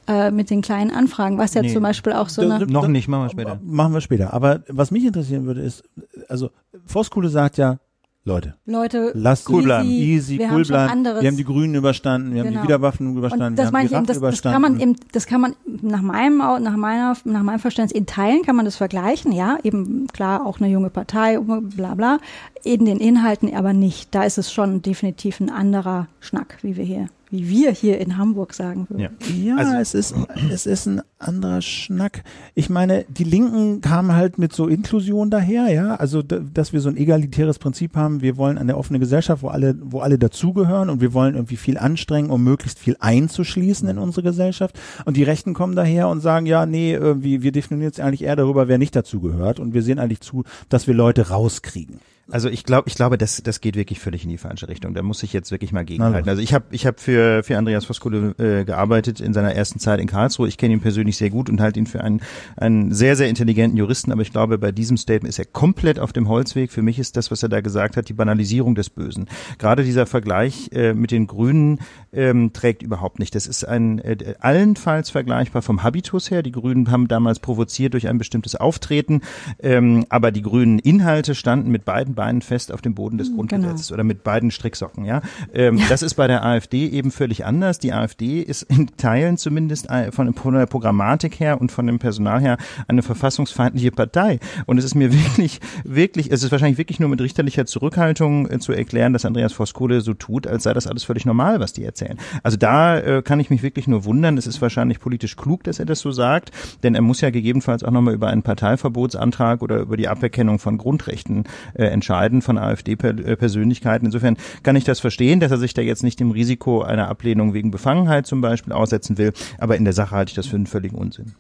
äh, mit den kleinen Anfragen, was ja Nee. zum Beispiel auch so eine, Noch nicht, machen wir später. Machen wir später. Aber was mich interessieren würde, ist, also Voskuhle sagt ja, Leute, Leute, lasst Cool bleiben. easy, wir cool haben bleiben. Wir haben die Grünen überstanden, wir haben Genau. die Wiederwaffen überstanden, Und wir das haben meine die ich eben, das, das kann man eben, das kann man nach meinem, nach meiner, nach meinem Verständnis in Teilen kann man das vergleichen, ja, eben klar auch eine junge Partei, bla bla, in den Inhalten aber nicht. Da ist es schon definitiv ein anderer Schnack, wie wir hier, wie wir hier in Hamburg sagen würden. Ja. Ja, Also- es ist, es ist ein anderer Schnack. Ich meine, die Linken kamen halt mit so Inklusion daher, ja. Also, da- dass wir so ein egalitäres Prinzip haben. Wir wollen eine offene Gesellschaft, wo alle, wo alle dazugehören und wir wollen irgendwie viel anstrengen, um möglichst viel einzuschließen in unsere Gesellschaft. Und die Rechten kommen daher und sagen, ja, nee, irgendwie, wir definieren jetzt eigentlich eher darüber, wer nicht dazugehört und wir sehen eigentlich zu, dass wir Leute rauskriegen. Also ich glaube, ich glaube, das, das geht wirklich völlig in die falsche Richtung. Da muss ich jetzt wirklich mal gegenhalten. Also ich habe ich hab für, für Andreas Voskule äh, gearbeitet in seiner ersten Zeit in Karlsruhe. Ich kenne ihn persönlich sehr gut und halte ihn für einen, einen sehr, sehr intelligenten Juristen. Aber ich glaube, bei diesem Statement ist er komplett auf dem Holzweg. Für mich ist das, was er da gesagt hat, die Banalisierung des Bösen. Gerade dieser Vergleich äh, mit den Grünen ähm, trägt überhaupt nicht. Das ist ein äh, allenfalls vergleichbar vom Habitus her. Die Grünen haben damals provoziert durch ein bestimmtes Auftreten, ähm, aber die grünen Inhalte standen mit beiden Beinen fest auf dem Boden des Genau. Grundgesetzes oder mit beiden Stricksocken. Ja, ähm, das ist bei der AfD eben völlig anders. Die AfD ist in Teilen zumindest äh, von, von der Programmatik her und von dem Personal her eine verfassungsfeindliche Partei. Und es ist mir <laughs> wirklich, wirklich, es ist wahrscheinlich wirklich nur mit richterlicher Zurückhaltung äh, zu erklären, dass Andreas Voskuhle so tut, als sei das alles völlig normal, was die erzählen. Also da äh, kann ich mich wirklich nur wundern. Es ist wahrscheinlich politisch klug, dass er das so sagt, denn er muss ja gegebenenfalls auch nochmal über einen Parteiverbotsantrag oder über die Aberkennung von Grundrechten äh, entscheiden von AfD-Persönlichkeiten. Insofern kann ich das verstehen, dass er sich da jetzt nicht dem Risiko einer Ablehnung wegen Befangenheit zum Beispiel aussetzen will. Aber in der Sache halte ich das für einen völligen Unsinn.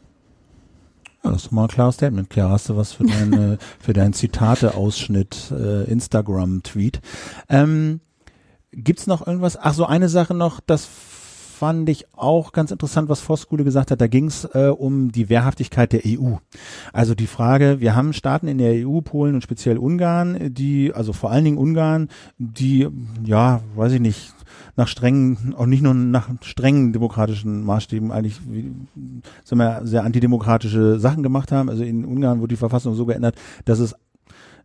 Ja, das ist mal ein klares Statement. Klar, hast du was für deine, <laughs> für deinen Zitate-Ausschnitt, äh, Instagram-Tweet. Ähm, gibt's noch irgendwas? Ach so, eine Sache noch, das fand ich auch ganz interessant, was Voskuhle gesagt hat. Da ging's äh, um die Wehrhaftigkeit der EU. Also die Frage, wir haben Staaten in der EU, Polen und speziell Ungarn, die, also vor allen Dingen Ungarn, die, ja, weiß ich nicht, nach strengen, auch nicht nur nach strengen demokratischen Maßstäben eigentlich wie, sagen wir, sehr antidemokratische Sachen gemacht haben. Also in Ungarn wurde die Verfassung so geändert, dass es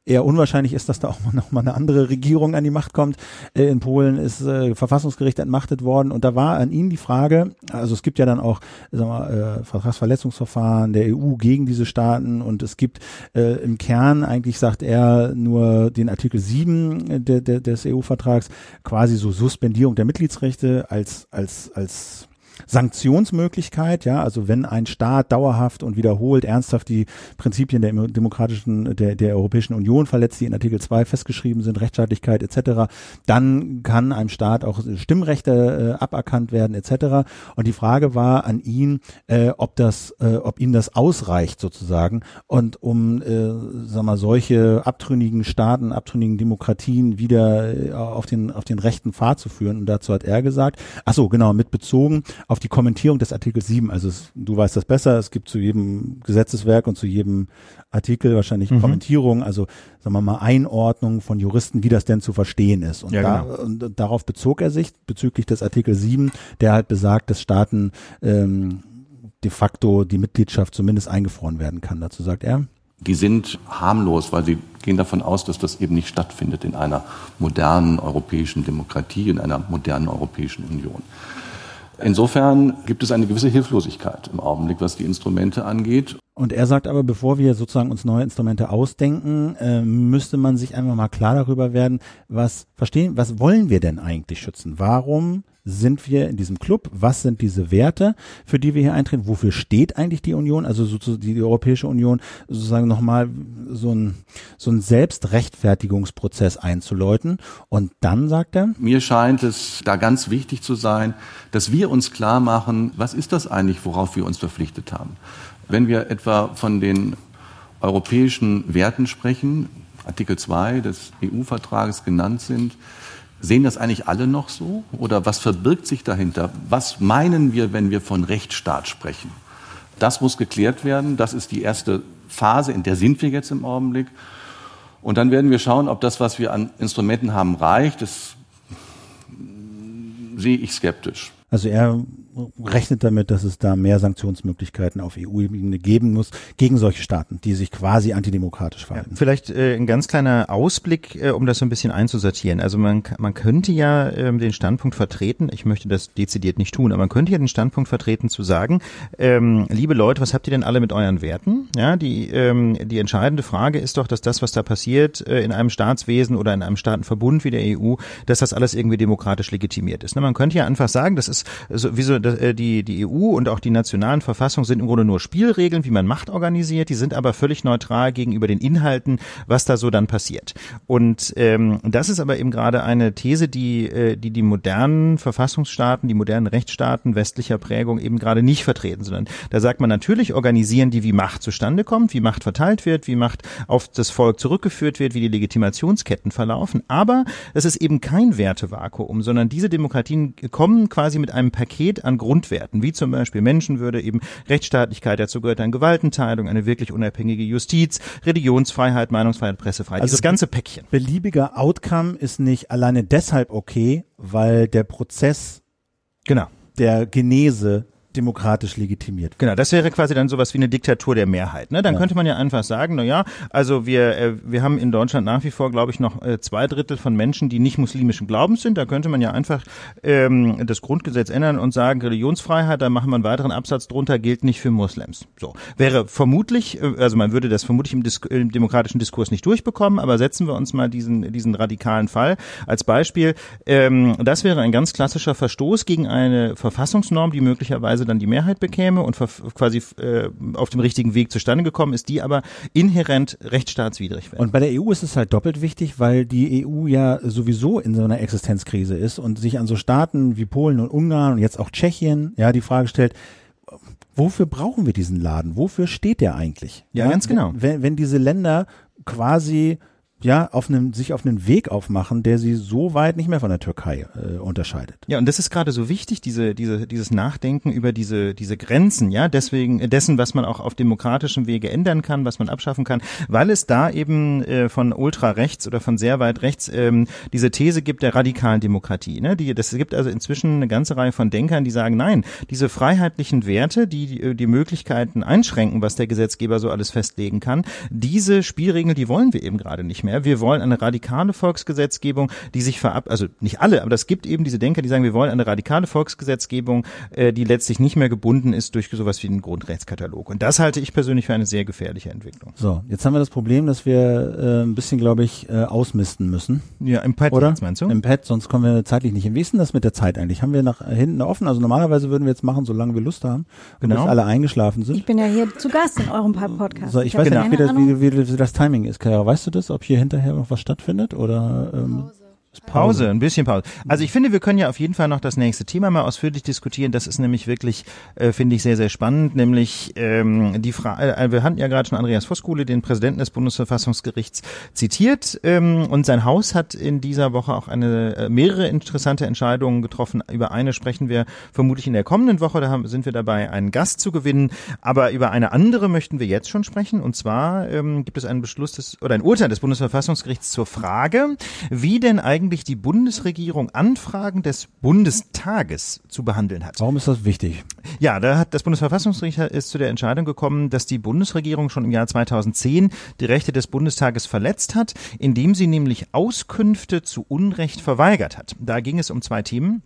eher unwahrscheinlich ist, dass da auch noch mal eine andere Regierung an die Macht kommt. Äh, In Polen ist äh, Verfassungsgericht entmachtet worden und da war an ihn die Frage, also es gibt ja dann auch sagen wir, äh, Vertragsverletzungsverfahren der EU gegen diese Staaten und es gibt äh, im Kern, eigentlich sagt er, nur den Artikel 7 de, de, des EU-Vertrags, quasi so Suspendierung der Mitgliedsrechte als, als, als Sanktionsmöglichkeit, ja, also wenn ein Staat dauerhaft und wiederholt ernsthaft die Prinzipien der demokratischen, der, der Europäischen Union verletzt, die in Artikel 2 festgeschrieben sind, Rechtsstaatlichkeit etc., dann kann einem Staat auch Stimmrechte äh, aberkannt werden etc. Und die Frage war an ihn, äh, ob das, äh, ob ihm das ausreicht sozusagen und um, äh, sag mal, solche abtrünnigen Staaten, abtrünnigen Demokratien wieder äh, auf den auf den rechten Pfad zu führen. Und dazu hat er gesagt, ach so, genau, mit bezogen auf die Kommentierung des Artikels 7. Also es, du weißt das besser, es gibt zu jedem Gesetzeswerk und zu jedem Artikel wahrscheinlich Mhm. Kommentierung, also sagen wir mal Einordnung von Juristen, wie das denn zu verstehen ist. Und, Ja, da, genau. und darauf bezog er sich bezüglich des Artikel 7, der halt besagt, dass Staaten ähm, de facto die Mitgliedschaft zumindest eingefroren werden kann. Dazu sagt er. Die sind harmlos, weil sie gehen davon aus, dass das eben nicht stattfindet in einer modernen europäischen Demokratie, in einer modernen Europäischen Union. Insofern gibt es eine gewisse Hilflosigkeit im Augenblick, was die Instrumente angeht. Und er sagt aber, bevor wir sozusagen uns neue Instrumente ausdenken, äh, müsste man sich einfach mal klar darüber werden, was verstehen, was wollen wir denn eigentlich schützen? Warum sind wir in diesem Club? Was sind diese Werte, für die wir hier eintreten? Wofür steht eigentlich die Union? Also sozusagen die Europäische Union sozusagen nochmal so ein, so ein Selbstrechtfertigungsprozess einzuläuten. Und dann sagt er, Mir scheint es da ganz wichtig zu sein, dass wir uns klar machen, was ist das eigentlich, worauf wir uns verpflichtet haben. Wenn wir etwa von den europäischen Werten sprechen, Artikel 2 des EU-Vertrages genannt sind, sehen das eigentlich alle noch so? Oder was verbirgt sich dahinter? Was meinen wir, wenn wir von Rechtsstaat sprechen? Das muss geklärt werden. Das ist die erste Phase, in der sind wir jetzt im Augenblick. Und dann werden wir schauen, ob das, was wir an Instrumenten haben, reicht. Das sehe ich skeptisch. also er rechnet damit, dass es da mehr Sanktionsmöglichkeiten auf EU-Ebene geben muss gegen solche Staaten, die sich quasi antidemokratisch Ja, verhalten. vielleicht äh, ein ganz kleiner Ausblick, äh, um das so ein bisschen einzusortieren. Also man, man könnte ja ähm, den Standpunkt vertreten, ich möchte das dezidiert nicht tun, aber man könnte ja den Standpunkt vertreten zu sagen, ähm, liebe Leute, was habt ihr denn alle mit euren Werten? Ja, die, ähm, die entscheidende Frage ist doch, dass das, was da passiert äh, in einem Staatswesen oder in einem Staatenverbund wie der EU, dass das alles irgendwie demokratisch legitimiert ist. Ne? Man könnte ja einfach sagen, das ist so, wie so äh, die, die EU und auch die nationalen Verfassungen sind im Grunde nur Spielregeln, wie man Macht organisiert, die sind aber völlig neutral gegenüber den Inhalten, was da so dann passiert. Und ähm, das ist aber eben gerade eine These, die, äh, die die modernen Verfassungsstaaten, die modernen Rechtsstaaten westlicher Prägung eben gerade nicht vertreten, sondern da sagt man natürlich, organisieren die, wie Macht zustande kommt, wie Macht verteilt wird, wie Macht auf das Volk zurückgeführt wird, wie die Legitimationsketten verlaufen. Aber es ist eben kein Wertevakuum, sondern diese Demokratien kommen quasi mit einem Paket an Grundwerten, wie zum Beispiel Menschenwürde, eben Rechtsstaatlichkeit, dazu gehört dann Gewaltenteilung, eine wirklich unabhängige Justiz, Religionsfreiheit, Meinungsfreiheit, Pressefreiheit, Also dieses ganze Päckchen. beliebiger Outcome ist nicht alleine deshalb okay, weil der Prozess Genau. der Genese demokratisch legitimiert. Genau, das wäre quasi dann sowas wie eine Diktatur der Mehrheit. Ne? Dann ja. könnte man ja einfach sagen, na ja, also wir äh, wir haben in Deutschland nach wie vor, glaube ich, noch äh, zwei Drittel von Menschen, die nicht muslimischen Glaubens sind. Da könnte man ja einfach ähm, das Grundgesetz ändern und sagen, Religionsfreiheit, da machen wir einen weiteren Absatz drunter, gilt nicht für Moslems. So wäre vermutlich, äh, also man würde das vermutlich im, Dis im demokratischen Diskurs nicht durchbekommen, aber setzen wir uns mal diesen diesen radikalen Fall als Beispiel. Ähm, das wäre ein ganz klassischer Verstoß gegen eine Verfassungsnorm, die möglicherweise dann die Mehrheit bekäme und quasi äh, auf dem richtigen Weg zustande gekommen ist, die aber inhärent rechtsstaatswidrig wäre. Und bei der EU ist es halt doppelt wichtig, weil die EU ja sowieso in so einer Existenzkrise ist und sich an so Staaten wie Polen und Ungarn und jetzt auch Tschechien ja die Frage stellt, wofür brauchen wir diesen Laden? Wofür steht der eigentlich? Ja, ja ganz genau. Wenn, wenn diese Länder quasi ja, auf einem, sich auf einen Weg aufmachen, der sie so weit nicht mehr von der Türkei äh, unterscheidet. Ja, und das ist gerade so wichtig, diese, diese, dieses Nachdenken über diese, diese Grenzen, ja, deswegen, äh, dessen, was man auch auf demokratischem Wege ändern kann, was man abschaffen kann, weil es da eben äh, von ultra rechts oder von sehr weit rechts ähm, diese These gibt der radikalen Demokratie. Ne? Die, das gibt also inzwischen eine ganze Reihe von Denkern, die sagen, nein, diese freiheitlichen Werte, die, die die Möglichkeiten einschränken, was der Gesetzgeber so alles festlegen kann, diese Spielregeln, die wollen wir eben gerade nicht mehr mehr. Wir wollen eine radikale Volksgesetzgebung, die sich verab, also nicht alle, aber das gibt eben diese Denker, die sagen, wir wollen eine radikale Volksgesetzgebung, äh, die letztlich nicht mehr gebunden ist durch sowas wie einen Grundrechtskatalog. Und das halte ich persönlich für eine sehr gefährliche Entwicklung. So, jetzt haben wir das Problem, dass wir äh, ein bisschen, glaube ich, äh, ausmisten müssen. Ja, im Pad, Oder? meinst du? Im Pad, sonst kommen wir zeitlich nicht hin. Wie ist denn das mit der Zeit eigentlich? Haben wir nach hinten offen? Also normalerweise würden wir jetzt machen, solange wir Lust haben, genau. bis alle eingeschlafen sind. Ich bin ja hier zu Gast in eurem Podcast. So, ich, ich weiß ja nicht, wie das, wie, wie das Timing ist. Kara, weißt du das, ob hier hinterher noch was stattfindet? Oder ähm, Pause. Ein bisschen Pause. Also ich finde, wir können ja auf jeden Fall noch das nächste Thema mal ausführlich diskutieren. Das ist nämlich wirklich, äh, finde ich, sehr, sehr spannend. Nämlich ähm, die Frage, äh, wir hatten ja gerade schon Andreas Voskuhle, den Präsidenten des Bundesverfassungsgerichts, zitiert. Ähm, und sein Haus hat in dieser Woche auch eine äh, mehrere interessante Entscheidungen getroffen. Über eine sprechen wir vermutlich in der kommenden Woche. Da haben, sind wir dabei, einen Gast zu gewinnen. Aber über eine andere möchten wir jetzt schon sprechen. Und zwar ähm, gibt es einen Beschluss des oder ein Urteil des Bundesverfassungsgerichts zur Frage, wie denn eigentlich eigentlich die Bundesregierung Anfragen des Bundestages zu behandeln hat. Warum ist das wichtig? Ja, da hat das Bundesverfassungsgericht ist zu der Entscheidung gekommen, dass die Bundesregierung schon im Jahr 2010 die Rechte des Bundestages verletzt hat, indem sie nämlich Auskünfte zu Unrecht verweigert hat. Da ging es um zwei Themen.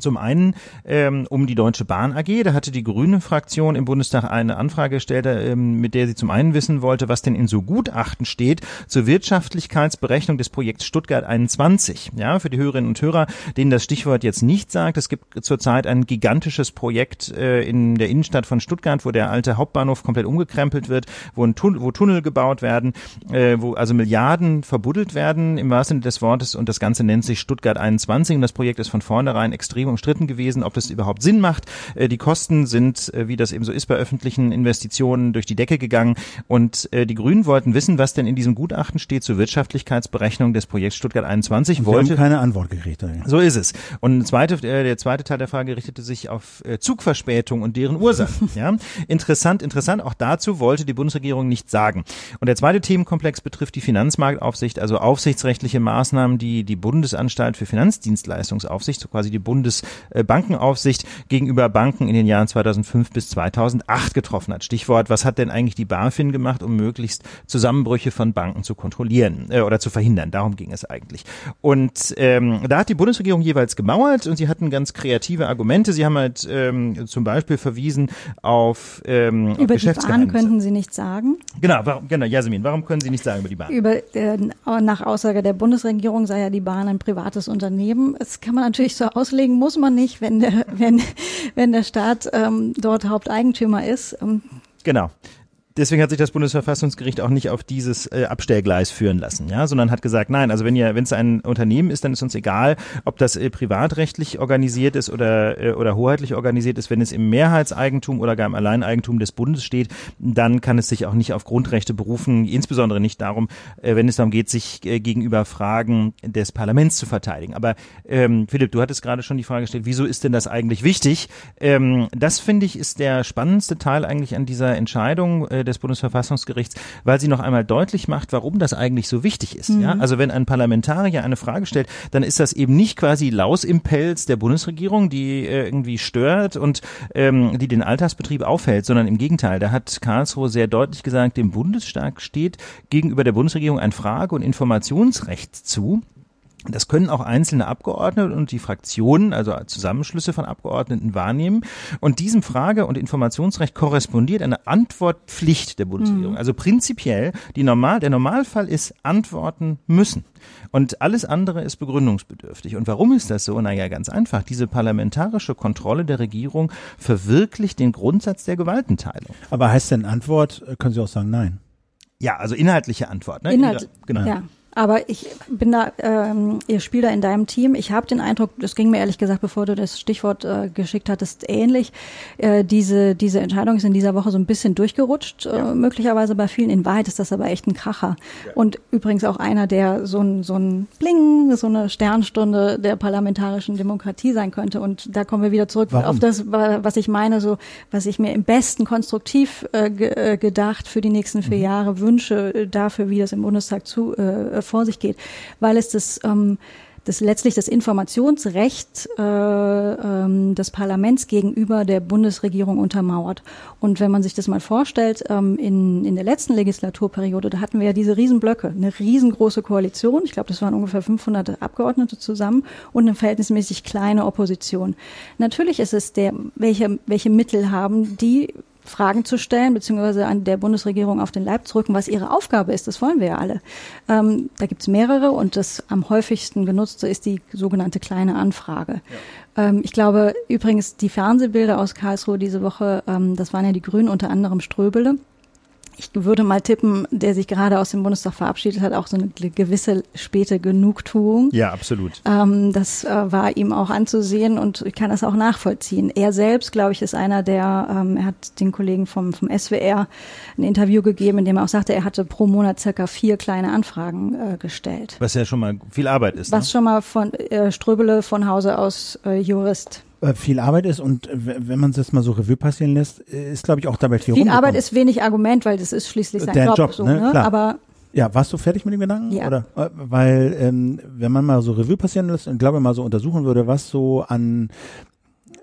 Zum einen ähm, um die Deutsche Bahn AG. Da hatte die Grüne Fraktion im Bundestag eine Anfrage gestellt, ähm, mit der sie zum einen wissen wollte, was denn in so Gutachten steht zur Wirtschaftlichkeitsberechnung des Projekts Stuttgart 21. Ja, für die Hörerinnen und Hörer, denen das Stichwort jetzt nicht sagt, es gibt zurzeit ein gigantisches Projekt äh, in der Innenstadt von Stuttgart, wo der alte Hauptbahnhof komplett umgekrempelt wird, wo, ein Tun wo Tunnel gebaut werden, äh, wo also Milliarden verbuddelt werden im wahrsten Sinne des Wortes und das Ganze nennt sich Stuttgart 21 und das Projekt ist von vornherein extrem extrem umstritten gewesen, ob das überhaupt Sinn macht. Äh, die Kosten sind, äh, wie das eben so ist bei öffentlichen Investitionen, durch die Decke gegangen. Und äh, die Grünen wollten wissen, was denn in diesem Gutachten steht zur Wirtschaftlichkeitsberechnung des Projekts Stuttgart 21. Und wollte, haben keine Antwort gekriegt. So ist es. Und zweite, der zweite Teil der Frage richtete sich auf Zugverspätung und deren Ursachen. <laughs> ja? Interessant, interessant. Auch dazu wollte die Bundesregierung nichts sagen. Und der zweite Themenkomplex betrifft die Finanzmarktaufsicht, also aufsichtsrechtliche Maßnahmen, die die Bundesanstalt für Finanzdienstleistungsaufsicht, so quasi die Bundes Bundesbankenaufsicht gegenüber Banken in den Jahren 2005 bis 2008 getroffen hat. Stichwort, was hat denn eigentlich die BaFin gemacht, um möglichst Zusammenbrüche von Banken zu kontrollieren äh, oder zu verhindern? Darum ging es eigentlich. Und ähm, da hat die Bundesregierung jeweils gemauert und sie hatten ganz kreative Argumente. Sie haben halt ähm, zum Beispiel verwiesen auf ähm, Über auf die Bahn könnten Sie nicht sagen. Genau, warum, genau, Jasmin, warum können Sie nicht sagen über die Bahn? Über, äh, nach Aussage der Bundesregierung sei ja die Bahn ein privates Unternehmen. Das kann man natürlich so auslegen, muss man nicht, wenn der, <laughs> wenn, wenn der Staat ähm, dort Haupteigentümer ist. Ähm. Genau deswegen hat sich das Bundesverfassungsgericht auch nicht auf dieses äh, Abstellgleis führen lassen, ja, sondern hat gesagt, nein, also wenn ihr, wenn es ein Unternehmen ist, dann ist uns egal, ob das äh, privatrechtlich organisiert ist oder äh, oder hoheitlich organisiert ist, wenn es im Mehrheitseigentum oder gar im Alleineigentum des Bundes steht, dann kann es sich auch nicht auf Grundrechte berufen, insbesondere nicht darum, äh, wenn es darum geht, sich äh, gegenüber Fragen des Parlaments zu verteidigen. Aber ähm, Philipp, du hattest gerade schon die Frage gestellt, wieso ist denn das eigentlich wichtig? Ähm, das finde ich ist der spannendste Teil eigentlich an dieser Entscheidung. Äh, des Bundesverfassungsgerichts, weil sie noch einmal deutlich macht, warum das eigentlich so wichtig ist. Mhm. Ja? Also wenn ein Parlamentarier eine Frage stellt, dann ist das eben nicht quasi Laus im Pelz der Bundesregierung, die äh, irgendwie stört und ähm, die den Alltagsbetrieb aufhält, sondern im Gegenteil. Da hat Karlsruhe sehr deutlich gesagt, dem Bundestag steht gegenüber der Bundesregierung ein Frage- und Informationsrecht zu. Das können auch einzelne Abgeordnete und die Fraktionen, also Zusammenschlüsse von Abgeordneten wahrnehmen. Und diesem Frage- und Informationsrecht korrespondiert eine Antwortpflicht der Bundesregierung. Mhm. Also prinzipiell, die Normal, der Normalfall ist antworten müssen. Und alles andere ist begründungsbedürftig. Und warum ist das so? Naja, ganz einfach. Diese parlamentarische Kontrolle der Regierung verwirklicht den Grundsatz der Gewaltenteilung. Aber heißt denn Antwort, können Sie auch sagen nein? Ja, also inhaltliche Antwort. Ne? Inhalt, genau. Ja. Aber ich bin da, ähm, ihr spielt da in deinem Team. Ich habe den Eindruck, das ging mir ehrlich gesagt, bevor du das Stichwort äh, geschickt hattest, ähnlich. Äh, diese, diese Entscheidung ist in dieser Woche so ein bisschen durchgerutscht, äh, ja. möglicherweise bei vielen. In Wahrheit ist das aber echt ein Kracher. Ja. Und übrigens auch einer, der so ein, so ein Bling, so eine Sternstunde der parlamentarischen Demokratie sein könnte. Und da kommen wir wieder zurück Warum? auf das, was ich meine, so, was ich mir im besten konstruktiv äh, äh gedacht für die nächsten vier mhm. Jahre wünsche, äh, dafür, wie das im Bundestag zu äh, vor sich geht, weil es das ähm, das letztlich das Informationsrecht äh, ähm, des Parlaments gegenüber der Bundesregierung untermauert. Und wenn man sich das mal vorstellt, ähm, in, in der letzten Legislaturperiode, da hatten wir ja diese Riesenblöcke, eine riesengroße Koalition, ich glaube, das waren ungefähr 500 Abgeordnete zusammen und eine verhältnismäßig kleine Opposition. Natürlich ist es der, welche, welche Mittel haben die Fragen zu stellen, beziehungsweise an der Bundesregierung auf den Leib zu rücken, was ihre Aufgabe ist. Das wollen wir ja alle. Ähm, da gibt es mehrere und das am häufigsten genutzte ist die sogenannte kleine Anfrage. Ja. Ähm, ich glaube übrigens, die Fernsehbilder aus Karlsruhe diese Woche, ähm, das waren ja die Grünen, unter anderem Ströbele ich würde mal tippen, der sich gerade aus dem Bundestag verabschiedet hat, auch so eine gewisse späte Genugtuung. Ja, absolut. Ähm, das äh, war ihm auch anzusehen und ich kann das auch nachvollziehen. Er selbst, glaube ich, ist einer der, ähm, er hat den Kollegen vom, vom SWR ein Interview gegeben, in dem er auch sagte, er hatte pro Monat circa vier kleine Anfragen äh, gestellt. Was ja schon mal viel Arbeit ist. Was ne? schon mal von äh, Ströbele von Hause aus äh, Jurist viel Arbeit ist und wenn man es jetzt mal so Revue passieren lässt, äh, ist glaube ich auch dabei viel Viel Arbeit ist wenig Argument, weil das ist schließlich sein Der Job, Job so, ne? ne? Klar. Aber ja, warst du fertig mit dem Gedanken? Ja. Oder? Äh, weil, ähm, wenn man mal so Revue passieren lässt und glaube mal so untersuchen würde, was so an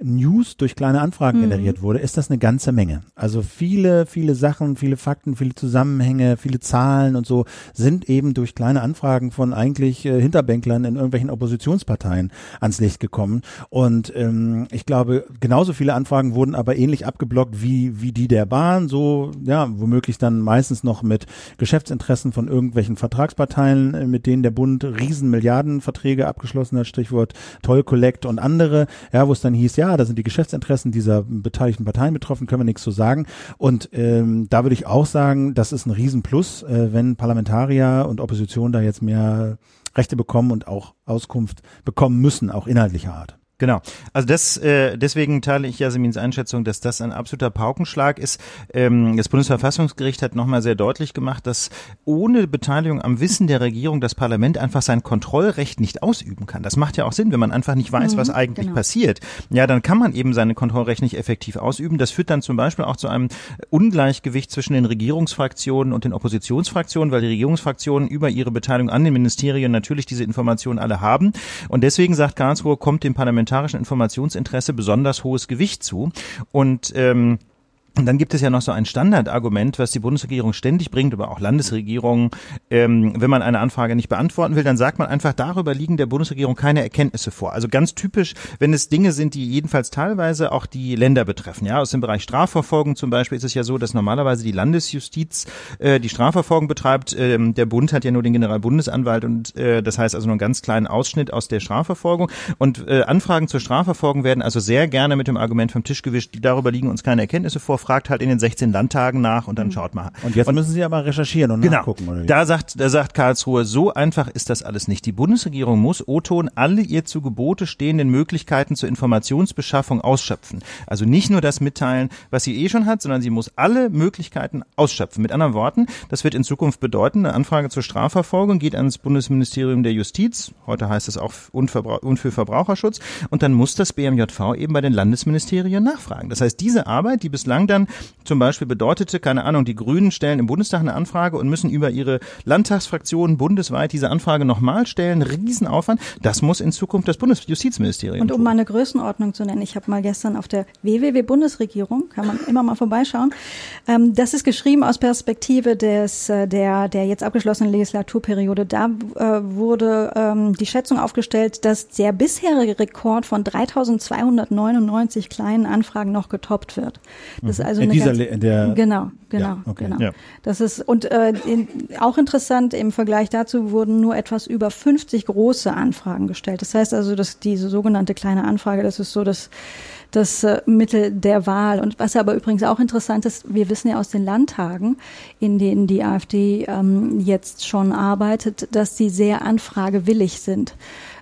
News durch kleine Anfragen mhm. generiert wurde, ist das eine ganze Menge. Also viele, viele Sachen, viele Fakten, viele Zusammenhänge, viele Zahlen und so sind eben durch kleine Anfragen von eigentlich äh, Hinterbänklern in irgendwelchen Oppositionsparteien ans Licht gekommen. Und ähm, ich glaube, genauso viele Anfragen wurden aber ähnlich abgeblockt wie, wie die der Bahn, so ja, womöglich dann meistens noch mit Geschäftsinteressen von irgendwelchen Vertragsparteien, äh, mit denen der Bund riesen Milliardenverträge abgeschlossen hat, Stichwort Toll Collect und andere, ja, wo es dann hieß, ja, da sind die Geschäftsinteressen dieser beteiligten Parteien betroffen, können wir nichts zu sagen. Und ähm, da würde ich auch sagen, das ist ein Riesenplus, äh, wenn Parlamentarier und Opposition da jetzt mehr Rechte bekommen und auch Auskunft bekommen müssen, auch inhaltlicher Art. Genau. Also das, äh, deswegen teile ich Jasmins Einschätzung, dass das ein absoluter Paukenschlag ist. Ähm, das Bundesverfassungsgericht hat nochmal sehr deutlich gemacht, dass ohne Beteiligung am Wissen der Regierung das Parlament einfach sein Kontrollrecht nicht ausüben kann. Das macht ja auch Sinn, wenn man einfach nicht weiß, mhm, was eigentlich genau. passiert. Ja, dann kann man eben seine Kontrollrecht nicht effektiv ausüben. Das führt dann zum Beispiel auch zu einem Ungleichgewicht zwischen den Regierungsfraktionen und den Oppositionsfraktionen, weil die Regierungsfraktionen über ihre Beteiligung an den Ministerien natürlich diese Informationen alle haben. Und deswegen sagt Karlsruhe, kommt dem Parlament parlamentarischen Informationsinteresse besonders hohes Gewicht zu. Und ähm, und dann gibt es ja noch so ein Standardargument, was die Bundesregierung ständig bringt, aber auch Landesregierungen. Ähm, wenn man eine Anfrage nicht beantworten will, dann sagt man einfach, darüber liegen der Bundesregierung keine Erkenntnisse vor. Also ganz typisch, wenn es Dinge sind, die jedenfalls teilweise auch die Länder betreffen. Ja, aus dem Bereich Strafverfolgung zum Beispiel ist es ja so, dass normalerweise die Landesjustiz äh, die Strafverfolgung betreibt. Ähm, der Bund hat ja nur den Generalbundesanwalt und äh, das heißt also nur einen ganz kleinen Ausschnitt aus der Strafverfolgung. Und äh, Anfragen zur Strafverfolgung werden also sehr gerne mit dem Argument vom Tisch gewischt, darüber liegen uns keine Erkenntnisse vor fragt halt in den 16 Landtagen nach und dann mhm. schaut mal. Und jetzt und, müssen Sie aber recherchieren und genau, nachgucken. Oder wie? Da sagt, da sagt Karlsruhe, so einfach ist das alles nicht. Die Bundesregierung muss O-Ton alle ihr zu Gebote stehenden Möglichkeiten zur Informationsbeschaffung ausschöpfen. Also nicht nur das mitteilen, was sie eh schon hat, sondern sie muss alle Möglichkeiten ausschöpfen. Mit anderen Worten, das wird in Zukunft bedeuten, eine Anfrage zur Strafverfolgung geht ans Bundesministerium der Justiz, heute heißt es auch und für Verbraucherschutz, und dann muss das BMJV eben bei den Landesministerien nachfragen. Das heißt, diese Arbeit, die bislang dann zum Beispiel bedeutete, keine Ahnung, die Grünen stellen im Bundestag eine Anfrage und müssen über ihre Landtagsfraktionen bundesweit diese Anfrage nochmal stellen. Riesenaufwand. Das muss in Zukunft das Bundesjustizministerium Und um tun. mal eine Größenordnung zu nennen, ich habe mal gestern auf der www.bundesregierung, kann man immer mal vorbeischauen, ähm, das ist geschrieben aus Perspektive des, äh, der, der jetzt abgeschlossenen Legislaturperiode. Da äh, wurde ähm, die Schätzung aufgestellt, dass der bisherige Rekord von 3299 kleinen Anfragen noch getoppt wird. Das also In eine dieser ganz, der- genau, genau, Ja, okay. genau. Ja. Das ist und äh, in, auch interessant im Vergleich dazu wurden nur etwas über 50 große Anfragen gestellt. Das heißt also, dass diese sogenannte kleine Anfrage, das ist so das das äh, Mittel der Wahl. Und was aber übrigens auch interessant ist, wir wissen ja aus den Landtagen, in denen die AfD ähm, jetzt schon arbeitet, dass die sehr anfragewillig sind.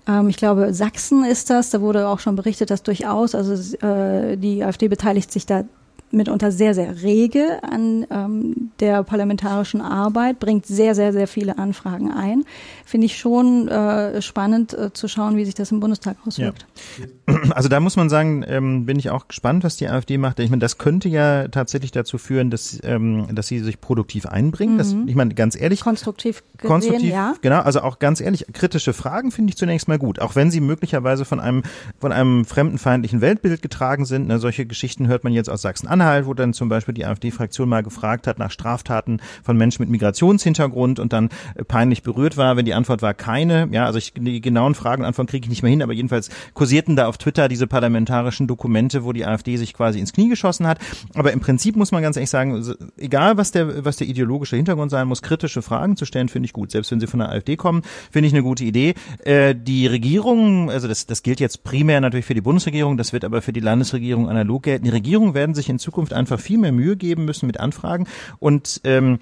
Ähm, ich glaube, Sachsen ist das, da wurde auch schon berichtet, dass durchaus, also äh, die AfD beteiligt sich da mitunter sehr, sehr rege an ähm, der parlamentarischen Arbeit, bringt sehr, sehr, sehr viele Anfragen ein. Finde ich schon äh, spannend äh, zu schauen, wie sich das im Bundestag auswirkt. <clears throat> Also da muss man sagen, ähm, bin ich auch gespannt, was die AfD macht. Ich meine, das könnte ja tatsächlich dazu führen, dass, ähm, dass sie sich produktiv einbringen. Das, ich meine, ganz ehrlich, Konstruktiv gesehen, konstruktiv, ja. genau, also auch ganz ehrlich, kritische Fragen finde ich zunächst mal gut, auch wenn sie möglicherweise von einem von einem fremdenfeindlichen Weltbild getragen sind. Ne, solche Geschichten hört man jetzt aus Sachsen-Anhalt, wo dann zum Beispiel die AfD-Fraktion mal gefragt hat nach Straftaten von Menschen mit Migrationshintergrund und dann äh, peinlich berührt war, wenn die Antwort war keine. Ja, also ich, die genauen Fragen Antworten kriege ich nicht mehr hin, aber jedenfalls kursierten da auf Twitter diese parlamentarischen Dokumente, wo die AfD sich quasi ins Knie geschossen hat. Aber im Prinzip muss man ganz ehrlich sagen, egal was der, was der ideologische Hintergrund sein muss, kritische Fragen zu stellen, finde ich gut. Selbst wenn sie von der AfD kommen, finde ich eine gute Idee. Äh, die Regierung, also das, das gilt jetzt primär natürlich für die Bundesregierung, das wird aber für die Landesregierung analog gelten. Die Regierungen werden sich in Zukunft einfach viel mehr Mühe geben müssen mit Anfragen und ähm,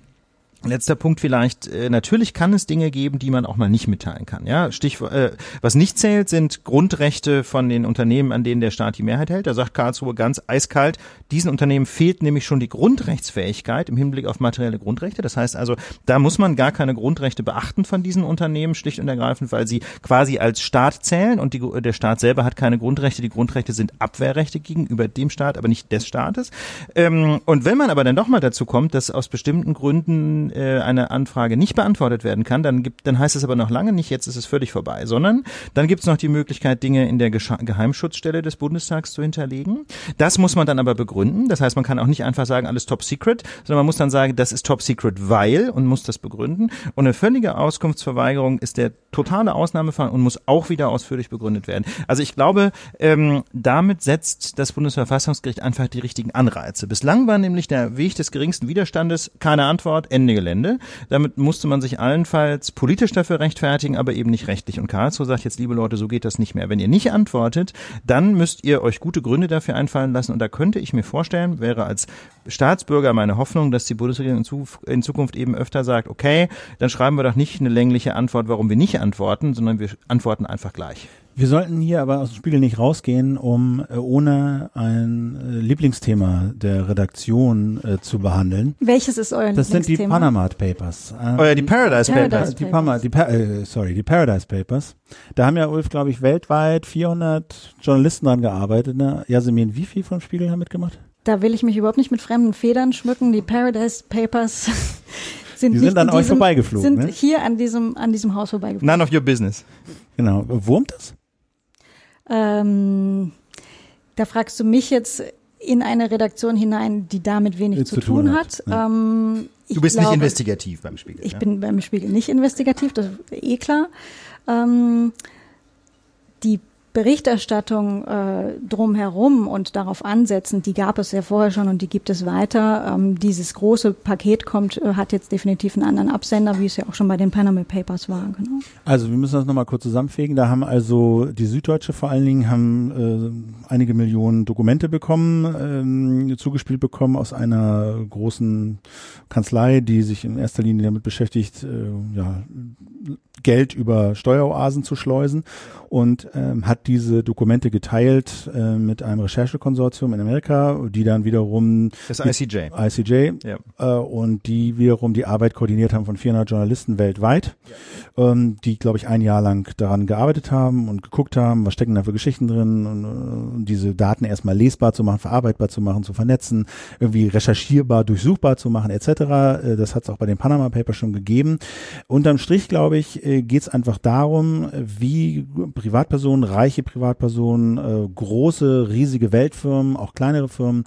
Letzter Punkt vielleicht, äh, natürlich kann es Dinge geben, die man auch mal nicht mitteilen kann. Ja, Stichwort, äh, was nicht zählt, sind Grundrechte von den Unternehmen, an denen der Staat die Mehrheit hält. Da sagt Karlsruhe ganz eiskalt, diesen Unternehmen fehlt nämlich schon die Grundrechtsfähigkeit im Hinblick auf materielle Grundrechte. Das heißt also, da muss man gar keine Grundrechte beachten von diesen Unternehmen, schlicht und ergreifend, weil sie quasi als Staat zählen und die, der Staat selber hat keine Grundrechte. Die Grundrechte sind Abwehrrechte gegenüber dem Staat, aber nicht des Staates. Ähm, und wenn man aber dann doch mal dazu kommt, dass aus bestimmten Gründen äh, eine Anfrage nicht beantwortet werden kann, dann gibt, dann heißt es aber noch lange nicht, jetzt ist es völlig vorbei, sondern dann gibt es noch die Möglichkeit, Dinge in der Gescha Geheimschutzstelle des Bundestags zu hinterlegen. Das muss man dann aber begründen. Das heißt, man kann auch nicht einfach sagen, alles top secret, sondern man muss dann sagen, das ist top secret, weil und muss das begründen. Und eine völlige Auskunftsverweigerung ist der totale Ausnahmefall und muss auch wieder ausführlich begründet werden. Also ich glaube, ähm, damit setzt das Bundesverfassungsgericht einfach die richtigen Anreize. Bislang war nämlich der Weg des geringsten Widerstandes keine Antwort, Ende Gelände. Damit musste man sich allenfalls politisch dafür rechtfertigen, aber eben nicht rechtlich. Und Karlsruhe sagt jetzt, liebe Leute, so geht das nicht mehr. Wenn ihr nicht antwortet, dann müsst ihr euch gute Gründe dafür einfallen lassen. Und da könnte ich mir vorstellen, wäre als Staatsbürger meine Hoffnung, dass die Bundesregierung in, Zu in Zukunft eben öfter sagt, okay, dann schreiben wir doch nicht eine längliche Antwort, warum wir nicht antworten, sondern wir antworten einfach gleich. Wir sollten hier aber aus dem Spiegel nicht rausgehen, um äh, ohne ein äh, Lieblingsthema der Redaktion äh, zu behandeln. Welches ist euer Das sind die Lieblingsthema? Panama Papers. Ähm, Oh ja, die Paradise Paradise Papers. die Pama, die pa äh, sorry, die Paradise Papers. Da haben ja Ulf, glaube ich, weltweit 400 Journalisten dran gearbeitet. Ne? Jasmin, wie viel vom Spiegel haben mitgemacht? Da will ich mich überhaupt nicht mit fremden Federn schmücken. Die Paradise Papers sind, Die sind an euch vorbeigeflogen, Sind ne? hier an diesem, an diesem Haus vorbeigeflogen. None of your business. Genau. Wurmt das? Ähm, da fragst du mich jetzt in eine Redaktion hinein, die damit wenig Äh, zu, tun hat. ja. Ähm, ich Du bist glaube, nicht investigativ beim Spiegel. Ich ja? bin beim Spiegel nicht investigativ, das ist eh klar. Ähm, die Berichterstattung äh, drumherum und darauf ansetzen, die gab es ja vorher schon und die gibt es weiter. Ähm, dieses große Paket kommt, äh, hat jetzt definitiv einen anderen Absender, wie es ja auch schon bei den Panama Papers war. Genau. Also wir müssen das nochmal kurz zusammenfegen. Da haben also die Süddeutsche vor allen Dingen haben äh, einige Millionen Dokumente bekommen, ähm, zugespielt bekommen aus einer großen Kanzlei, die sich in erster Linie damit beschäftigt, äh, ja, Geld über Steueroasen zu schleusen und ähm, hat diese Dokumente geteilt äh, mit einem Recherchekonsortium in Amerika, die dann wiederum Das ICJ. ICJ Ja. äh, und die wiederum die Arbeit koordiniert haben von 400 Journalisten weltweit, ähm, die, glaube ich, ein Jahr lang daran gearbeitet haben und geguckt haben, was stecken da für Geschichten drin und um diese Daten erstmal lesbar zu machen, verarbeitbar zu machen, zu vernetzen, irgendwie recherchierbar, durchsuchbar zu machen, etc. Äh, das hat es auch bei den Panama Papers schon gegeben. Unterm Strich, glaube ich, äh, geht es einfach darum, wie Privatpersonen, reiche Privatpersonen, äh, große, riesige Weltfirmen, auch kleinere Firmen,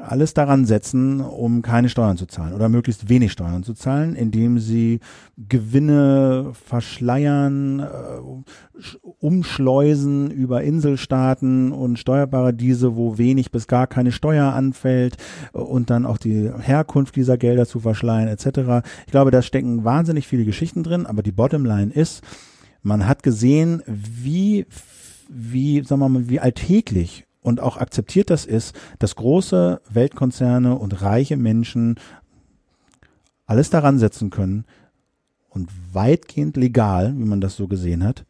alles daran setzen, um keine Steuern zu zahlen oder möglichst wenig Steuern zu zahlen, indem sie Gewinne verschleiern, äh, umschleusen über Inselstaaten und Steuerparadiese, wo wenig bis gar keine Steuer anfällt äh, und dann auch die Herkunft dieser Gelder zu verschleiern etc. Ich glaube, da stecken wahnsinnig viele Geschichten drin, aber die Bottomline ist, man hat gesehen, wie wie, sagen wir mal, wie alltäglich und auch akzeptiert das ist, dass große Weltkonzerne und reiche Menschen alles daran setzen können und weitgehend legal, wie man das so gesehen hat,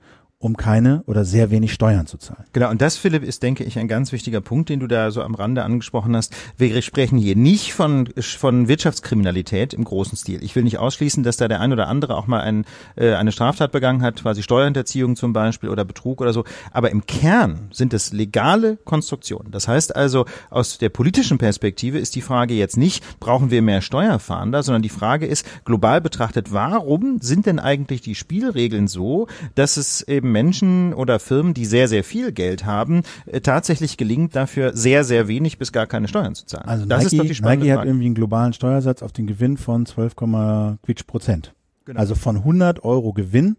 um keine oder sehr wenig Steuern zu zahlen. Genau, und das, Philipp, ist, denke ich, ein ganz wichtiger Punkt, den du da so am Rande angesprochen hast. Wir sprechen hier nicht von, von Wirtschaftskriminalität im großen Stil. Ich will nicht ausschließen, dass da der ein oder andere auch mal ein, äh, eine Straftat begangen hat, quasi Steuerhinterziehung zum Beispiel oder Betrug oder so. Aber im Kern sind es legale Konstruktionen. Das heißt also, aus der politischen Perspektive ist die Frage jetzt nicht, brauchen wir mehr Steuerfahnder, sondern die Frage ist, global betrachtet, warum sind denn eigentlich die Spielregeln so, dass es eben Menschen oder Firmen, die sehr, sehr viel Geld haben, äh, tatsächlich gelingt, dafür sehr, sehr wenig bis gar keine Steuern zu zahlen. Also das Nike, ist doch die spannende Nike hat irgendwie einen globalen Steuersatz auf den Gewinn von 12, Quitsch Prozent. Genau. Also von 100 Euro Gewinn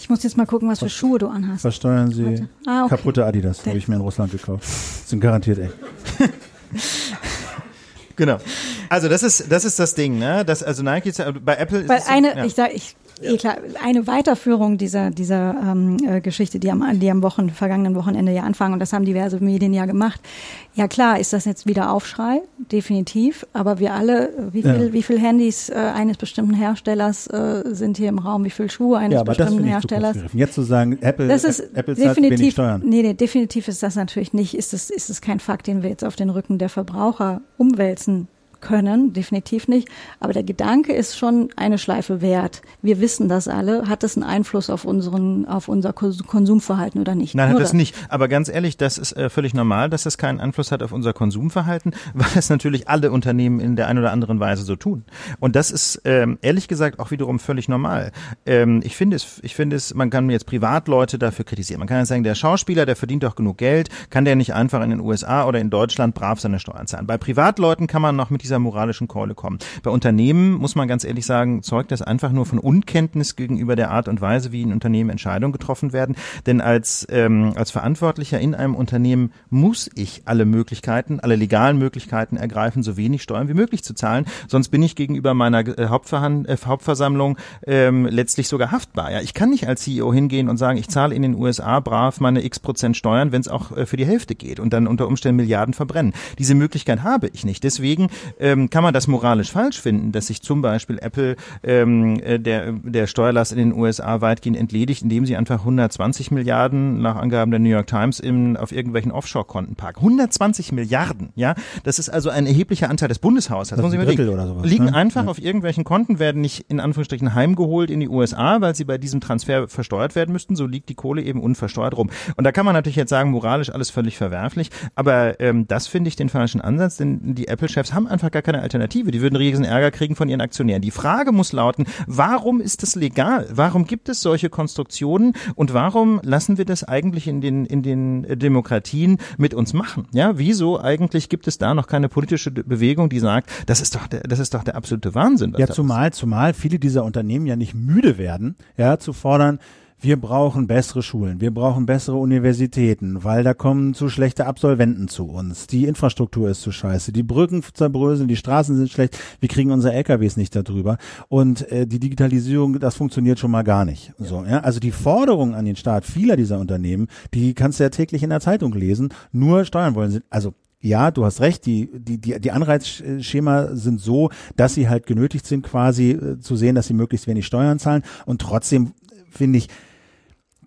ich muss jetzt mal gucken, was für Schuhe du anhast. Versteuern Sie ah, okay. kaputte Adidas, habe ich mir in Russland gekauft. Sind garantiert echt. <laughs> genau. Also das ist das ist das Ding, ne? Das also Nike bei Apple Weil ist eine, so, ja. ich sag, ich Eh klar, eine Weiterführung dieser dieser ähm, äh, Geschichte, die am die am Wochen vergangenen Wochenende ja anfangen und das haben diverse Medien ja gemacht. Ja klar, ist das jetzt wieder Aufschrei, definitiv. Aber wir alle, wie viel ja. wie viel Handys äh, eines bestimmten Herstellers äh, sind hier im Raum, wie viel Schuhe eines ja, bestimmten Herstellers? Jetzt zu sagen, Apple, das ist Apple definitiv, Steuern. Nee, nee, definitiv ist das natürlich nicht. Ist es ist es kein Fakt, den wir jetzt auf den Rücken der Verbraucher umwälzen können, definitiv nicht. Aber der Gedanke ist schon eine Schleife wert. Wir wissen das alle. Hat das einen Einfluss auf unseren, auf unser Konsumverhalten oder nicht? Nein, Nur hat das nicht. Aber ganz ehrlich, das ist äh, völlig normal, dass es keinen Einfluss hat auf unser Konsumverhalten, <laughs> weil es natürlich alle Unternehmen in der einen oder anderen Weise so tun. Und das ist ähm, ehrlich gesagt auch wiederum völlig normal. Ähm, ich finde es, ich finde es, man kann jetzt Privatleute dafür kritisieren. Man kann ja sagen, der Schauspieler, der verdient doch genug Geld, kann der nicht einfach in den USA oder in Deutschland brav seine Steuern zahlen. Bei Privatleuten kann man noch mit dieser moralischen Keule kommen. Bei Unternehmen muss man ganz ehrlich sagen, zeugt das einfach nur von Unkenntnis gegenüber der Art und Weise, wie in Unternehmen Entscheidungen getroffen werden. Denn als, ähm, als Verantwortlicher in einem Unternehmen muss ich alle Möglichkeiten, alle legalen Möglichkeiten ergreifen, so wenig Steuern wie möglich zu zahlen. Sonst bin ich gegenüber meiner äh, Hauptverhand äh, Hauptversammlung ähm, letztlich sogar haftbar. Ja, ich kann nicht als CEO hingehen und sagen, ich zahle in den USA brav meine x Prozent Steuern, wenn es auch äh, für die Hälfte geht und dann unter Umständen Milliarden verbrennen. Diese Möglichkeit habe ich nicht. Deswegen ähm, kann man das moralisch falsch finden, dass sich zum Beispiel Apple ähm, äh, der, der Steuerlast in den USA weitgehend entledigt, indem sie einfach 120 Milliarden nach Angaben der New York Times im, auf irgendwelchen Offshore-Konten parken. 120 Milliarden, ja, das ist also ein erheblicher Anteil des Bundeshaushalts. Das Drittel oder sowas, liegen ne? einfach ja. auf irgendwelchen Konten, werden nicht in Anführungsstrichen heimgeholt in die USA, weil sie bei diesem Transfer versteuert werden müssten. So liegt die Kohle eben unversteuert rum. Und da kann man natürlich jetzt sagen, moralisch alles völlig verwerflich, aber ähm, das finde ich den falschen Ansatz, denn die Apple-Chefs haben einfach gar keine Alternative. Die würden riesen Ärger kriegen von ihren Aktionären. Die Frage muss lauten, warum ist das legal? Warum gibt es solche Konstruktionen und warum lassen wir das eigentlich in den, in den Demokratien mit uns machen? Ja, wieso eigentlich gibt es da noch keine politische Bewegung, die sagt, das ist doch der, das ist doch der absolute Wahnsinn. ja, zumal, zumal viele dieser Unternehmen ja nicht müde werden, ja, zu fordern, wir brauchen bessere Schulen, wir brauchen bessere Universitäten, weil da kommen zu schlechte Absolventen zu uns. Die Infrastruktur ist zu scheiße, die Brücken zerbröseln, die Straßen sind schlecht, wir kriegen unsere LKWs nicht darüber und äh, die Digitalisierung, das funktioniert schon mal gar nicht. Ja. So, ja, also die Forderungen an den Staat vieler dieser Unternehmen, die kannst du ja täglich in der Zeitung lesen, nur steuern wollen sind, also ja, du hast recht, die, die, die, die Anreizschema sind so, dass sie halt genötigt sind, quasi äh, zu sehen, dass sie möglichst wenig Steuern zahlen. Und trotzdem finde ich,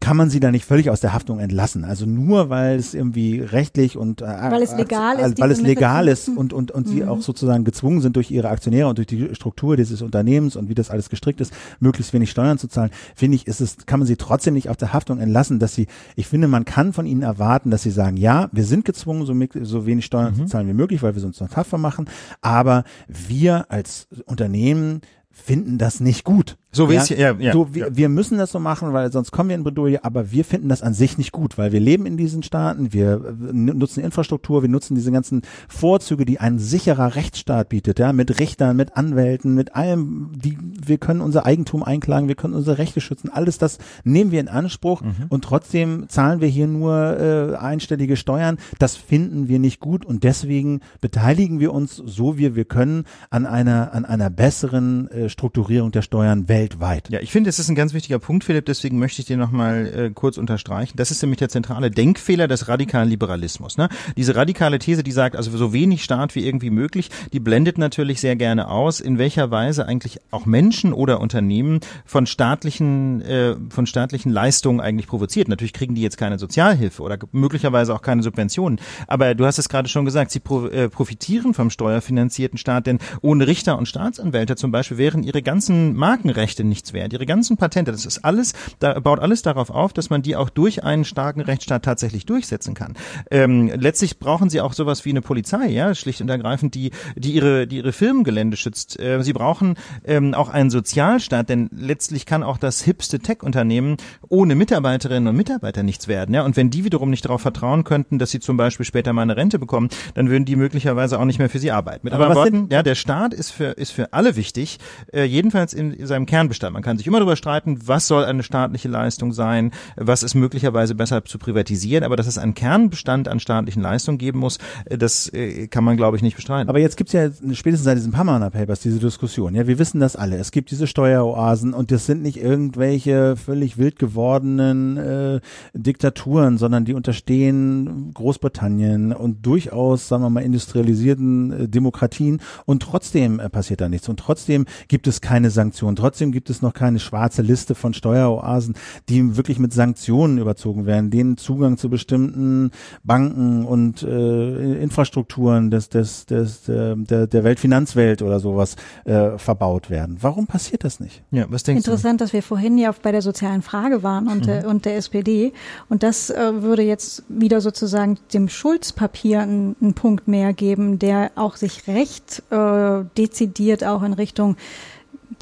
kann man sie da nicht völlig aus der Haftung entlassen. Also nur weil es irgendwie rechtlich und äh, weil es legal ist, weil es legal ist und und und mhm. sie auch sozusagen gezwungen sind durch ihre Aktionäre und durch die Struktur dieses Unternehmens und wie das alles gestrickt ist, möglichst wenig Steuern zu zahlen, finde ich, ist es kann man sie trotzdem nicht auf der Haftung entlassen, dass sie ich finde, man kann von ihnen erwarten, dass sie sagen, ja, wir sind gezwungen, so, so wenig Steuern mhm. zu zahlen wie möglich, weil wir sonst noch tapfer machen, aber wir als Unternehmen finden das nicht gut. So wie ja? es ja, ja, so, wir, ja. wir müssen das so machen, weil sonst kommen wir in Bredouille, aber wir finden das an sich nicht gut, weil wir leben in diesen Staaten, wir äh, nutzen Infrastruktur, wir nutzen diese ganzen Vorzüge, die ein sicherer Rechtsstaat bietet, ja, mit Richtern, mit Anwälten, mit allem, die wir können unser Eigentum einklagen, wir können unsere Rechte schützen, alles das nehmen wir in Anspruch mhm. und trotzdem zahlen wir hier nur äh, einstellige Steuern. Das finden wir nicht gut und deswegen beteiligen wir uns so wie wir können an einer an einer besseren äh, Strukturierung der Steuern weltweit weltweit. Ja, ich finde, es ist ein ganz wichtiger Punkt, Philipp, deswegen möchte ich dir nochmal äh, kurz unterstreichen. Das ist nämlich der zentrale Denkfehler des radikalen Liberalismus. Ne? Diese radikale These, die sagt, also so wenig Staat wie irgendwie möglich, die blendet natürlich sehr gerne aus, in welcher Weise eigentlich auch Menschen oder Unternehmen von staatlichen, äh, von staatlichen Leistungen eigentlich provoziert. Natürlich kriegen die jetzt keine Sozialhilfe oder möglicherweise auch keine Subventionen. Aber du hast es gerade schon gesagt, sie pro, äh, profitieren vom steuerfinanzierten Staat, denn ohne Richter und Staatsanwälte zum Beispiel wären ihre ganzen Markenrechte Rechte nichts wert. Ihre ganzen Patente, das ist alles, da baut alles darauf auf, dass man die auch durch einen starken Rechtsstaat tatsächlich durchsetzen kann. Ähm, letztlich brauchen sie auch sowas wie eine Polizei, ja, schlicht und ergreifend, die, die ihre, die ihre Firmengelände schützt. Äh, sie brauchen ähm, auch einen Sozialstaat, denn letztlich kann auch das hipste Tech-Unternehmen ohne Mitarbeiterinnen und Mitarbeiter nichts werden, ja. Und wenn die wiederum nicht darauf vertrauen könnten, dass sie zum Beispiel später mal eine Rente bekommen, dann würden die möglicherweise auch nicht mehr für sie arbeiten. Mit anderen Worten, ja, der Staat ist für, ist für alle wichtig, äh, jedenfalls in, in seinem Kern Kernbestand. Man kann sich immer darüber streiten, was soll eine staatliche Leistung sein, was ist möglicherweise besser zu privatisieren, aber dass es einen Kernbestand an staatlichen Leistungen geben muss, äh, das äh, kann man, glaube ich, nicht bestreiten. Aber jetzt gibt's ja spätestens seit diesen Panama Papers diese Diskussion. Ja, wir wissen das alle. Es gibt diese Steueroasen und das sind nicht irgendwelche völlig wild gewordenen äh, Diktaturen, sondern die unterstehen Großbritannien und durchaus, sagen wir mal, industrialisierten äh, Demokratien und trotzdem äh, passiert da nichts und trotzdem gibt es keine Sanktionen. Trotzdem gibt es noch keine schwarze Liste von Steueroasen, die wirklich mit Sanktionen überzogen werden, denen Zugang zu bestimmten Banken und äh, Infrastrukturen des, des, des, der, der Weltfinanzwelt oder sowas äh, verbaut werden. Warum passiert das nicht? Ja, was denkst Interessant, du? dass wir vorhin ja bei der sozialen Frage waren und, mhm. der, und der SPD. Und das äh, würde jetzt wieder sozusagen dem Schulzpapier einen, einen Punkt mehr geben, der auch sich recht äh, dezidiert auch in Richtung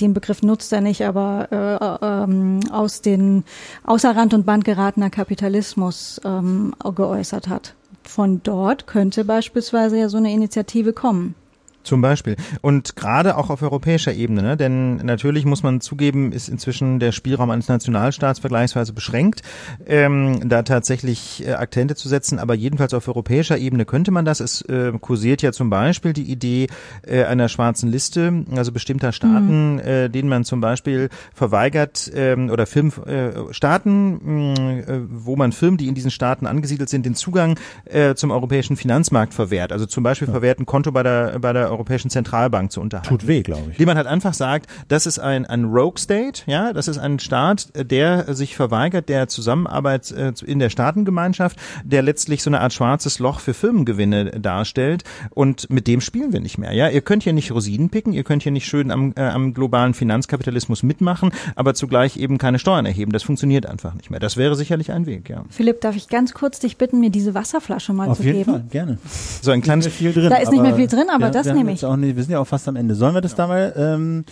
den Begriff nutzt er nicht, aber äh, ähm, aus den außer Rand und Band geratener Kapitalismus ähm, geäußert hat. Von dort könnte beispielsweise ja so eine Initiative kommen. Zum Beispiel. Und gerade auch auf europäischer Ebene, ne? denn natürlich muss man zugeben, ist inzwischen der Spielraum eines Nationalstaats vergleichsweise beschränkt, ähm, da tatsächlich äh, Akzente zu setzen. Aber jedenfalls auf europäischer Ebene könnte man das. Es äh, kursiert ja zum Beispiel die Idee äh, einer schwarzen Liste, also bestimmter Staaten, mhm. äh, denen man zum Beispiel verweigert ähm, oder Film, äh, Staaten, äh, wo man Firmen, die in diesen Staaten angesiedelt sind, den Zugang äh, zum europäischen Finanzmarkt verwehrt. Also zum Beispiel ja. verwehrt ein Konto bei der, bei der Europäischen Zentralbank zu unterhalten. Tut weh, glaube ich. Die man halt einfach sagt, das ist ein, ein Rogue State, ja, das ist ein Staat, der sich verweigert der Zusammenarbeit äh, in der Staatengemeinschaft, der letztlich so eine Art schwarzes Loch für Firmengewinne darstellt und mit dem spielen wir nicht mehr, ja. Ihr könnt hier nicht Rosinen picken, ihr könnt hier nicht schön am, äh, am globalen Finanzkapitalismus mitmachen, aber zugleich eben keine Steuern erheben. Das funktioniert einfach nicht mehr. Das wäre sicherlich ein Weg, ja. Philipp, darf ich ganz kurz dich bitten, mir diese Wasserflasche mal Auf zu geben? Auf jeden Fall, gerne. So ein kleines viel drin. Da ist nicht mehr viel drin, aber ja, das nehme ich. Auch nicht, wir sind ja auch fast am Ende. Sollen wir das ja. da mal ähm,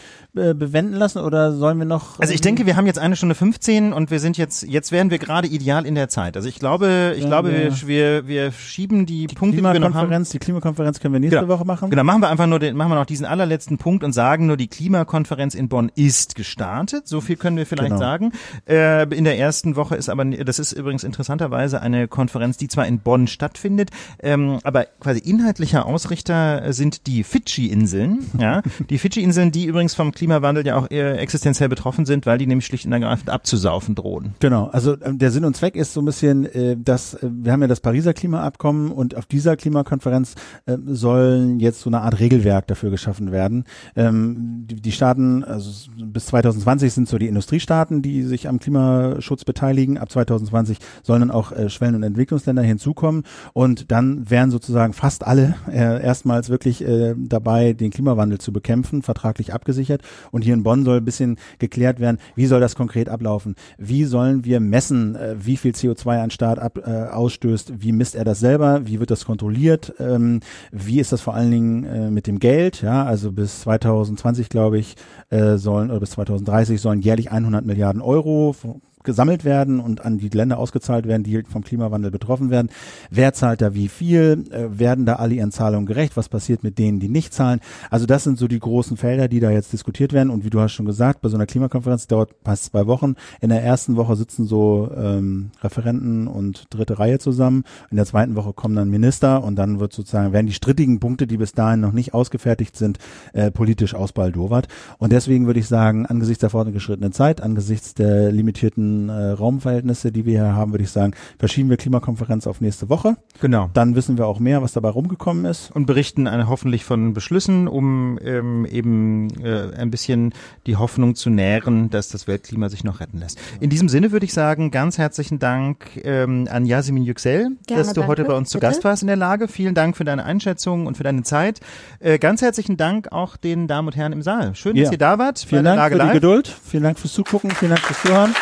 bewenden lassen oder sollen wir noch? Also ich denke, wir haben jetzt eine Stunde 15 und wir sind jetzt, jetzt wären wir gerade ideal in der Zeit. Also ich glaube, ich ja, glaube, wir, wir, wir schieben die, die Punkte, die wir noch haben. Die Klimakonferenz können wir nächste genau. Woche machen. Genau, machen wir einfach nur den, machen wir noch diesen allerletzten Punkt und sagen nur, die Klimakonferenz in Bonn ist gestartet. So viel können wir vielleicht genau. sagen. Äh, in der ersten Woche ist aber, das ist übrigens interessanterweise eine Konferenz, die zwar in Bonn stattfindet, ähm, aber quasi inhaltlicher Ausrichter sind die Fidschi-Inseln. Ja, die Fidschi-Inseln, die übrigens vom Klimawandel ja auch existenziell betroffen sind, weil die nämlich schlicht und ergreifend abzusaufen drohen. Genau, also äh, der Sinn und Zweck ist so ein bisschen, äh, dass äh, wir haben ja das Pariser Klimaabkommen und auf dieser Klimakonferenz äh, sollen jetzt so eine Art Regelwerk dafür geschaffen werden. Ähm, die, Staaten, also bis 2020 sind so die Industriestaaten, die sich am Klimaschutz beteiligen. Ab 2020 sollen dann auch äh, Schwellen- und Entwicklungsländer hinzukommen und dann wären sozusagen fast alle erstmals wirklich dabei, den Klimawandel zu bekämpfen, vertraglich abgesichert. Und hier in Bonn soll ein bisschen geklärt werden, wie soll das konkret ablaufen? Wie sollen wir messen, äh, wie viel CO2 ein Staat ab, äh, ausstößt? Wie misst er das selber? Wie wird das kontrolliert? Ähm, wie ist das vor allen Dingen äh, mit dem Geld? Ja, also bis 2020, glaube ich, äh, sollen oder bis 2030 sollen jährlich 100 Milliarden Euro gesammelt werden und an die Länder ausgezahlt werden, die vom Klimawandel betroffen werden. Wer zahlt da wie viel? Äh, werden da alle ihren Zahlungen gerecht? Was passiert mit denen, die nicht zahlen? Also das sind so die großen Felder, die da jetzt diskutiert werden. Und wie du hast schon gesagt, bei so einer Klimakonferenz dauert fast zwei Wochen. In der ersten Woche sitzen so ähm, Referenten und dritte Reihe zusammen. In der zweiten Woche kommen dann Minister und dann wird sozusagen werden die strittigen Punkte, die bis dahin noch nicht ausgefertigt sind, äh, politisch ausbaldowert. Und deswegen würde ich sagen, angesichts der fortgeschrittenen Zeit, angesichts der limitierten äh, Raumverhältnisse, die wir hier haben, würde ich sagen, verschieben wir Klimakonferenz auf nächste Woche. Genau. Dann wissen wir auch mehr, was dabei rumgekommen ist. Und berichten eine, hoffentlich von Beschlüssen, um ähm, eben äh, ein bisschen die Hoffnung zu nähren, dass das Weltklima sich noch retten lässt. In diesem Sinne würde ich sagen, ganz herzlichen Dank ähm, an Yasemin Yüksel, Gerne, dass du heute danke. bei uns zu Bitte. Gast warst in der Lage. Vielen Dank für deine Einschätzung und für deine Zeit. Äh, ganz herzlichen Dank auch den Damen und Herren im Saal. Schön, dass Ja. ihr da wart. Vielen Dank Lage für die Live. Geduld. Vielen Dank fürs Zugucken. Vielen Dank fürs Zuhören.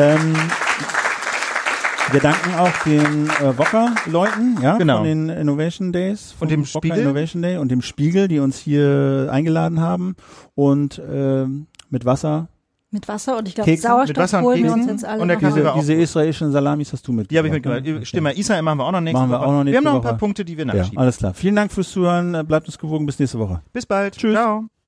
Ähm, wir danken auch den äh, Wokka-Leuten, ja, Genau. von den Innovation Days. vom Und dem Wokka Spiegel. Innovation Day und dem Spiegel, die uns hier eingeladen haben und ähm, mit Wasser. Mit Wasser und ich glaube, Sauerstoff mit Wasser und holen wir uns jetzt alle und der Diese, diese israelischen Salamis hast du mit. Die habe ich mitgebracht. Stimme, Israel machen wir auch noch nächste Machen wir Woche. auch noch nächste wir haben noch ein paar Woche. Punkte, die wir Ja, nachschieben. alles klar. Vielen Dank fürs Zuhören. Bleibt uns gewogen. Bis nächste Woche. Bis bald. Tschüss. Ciao.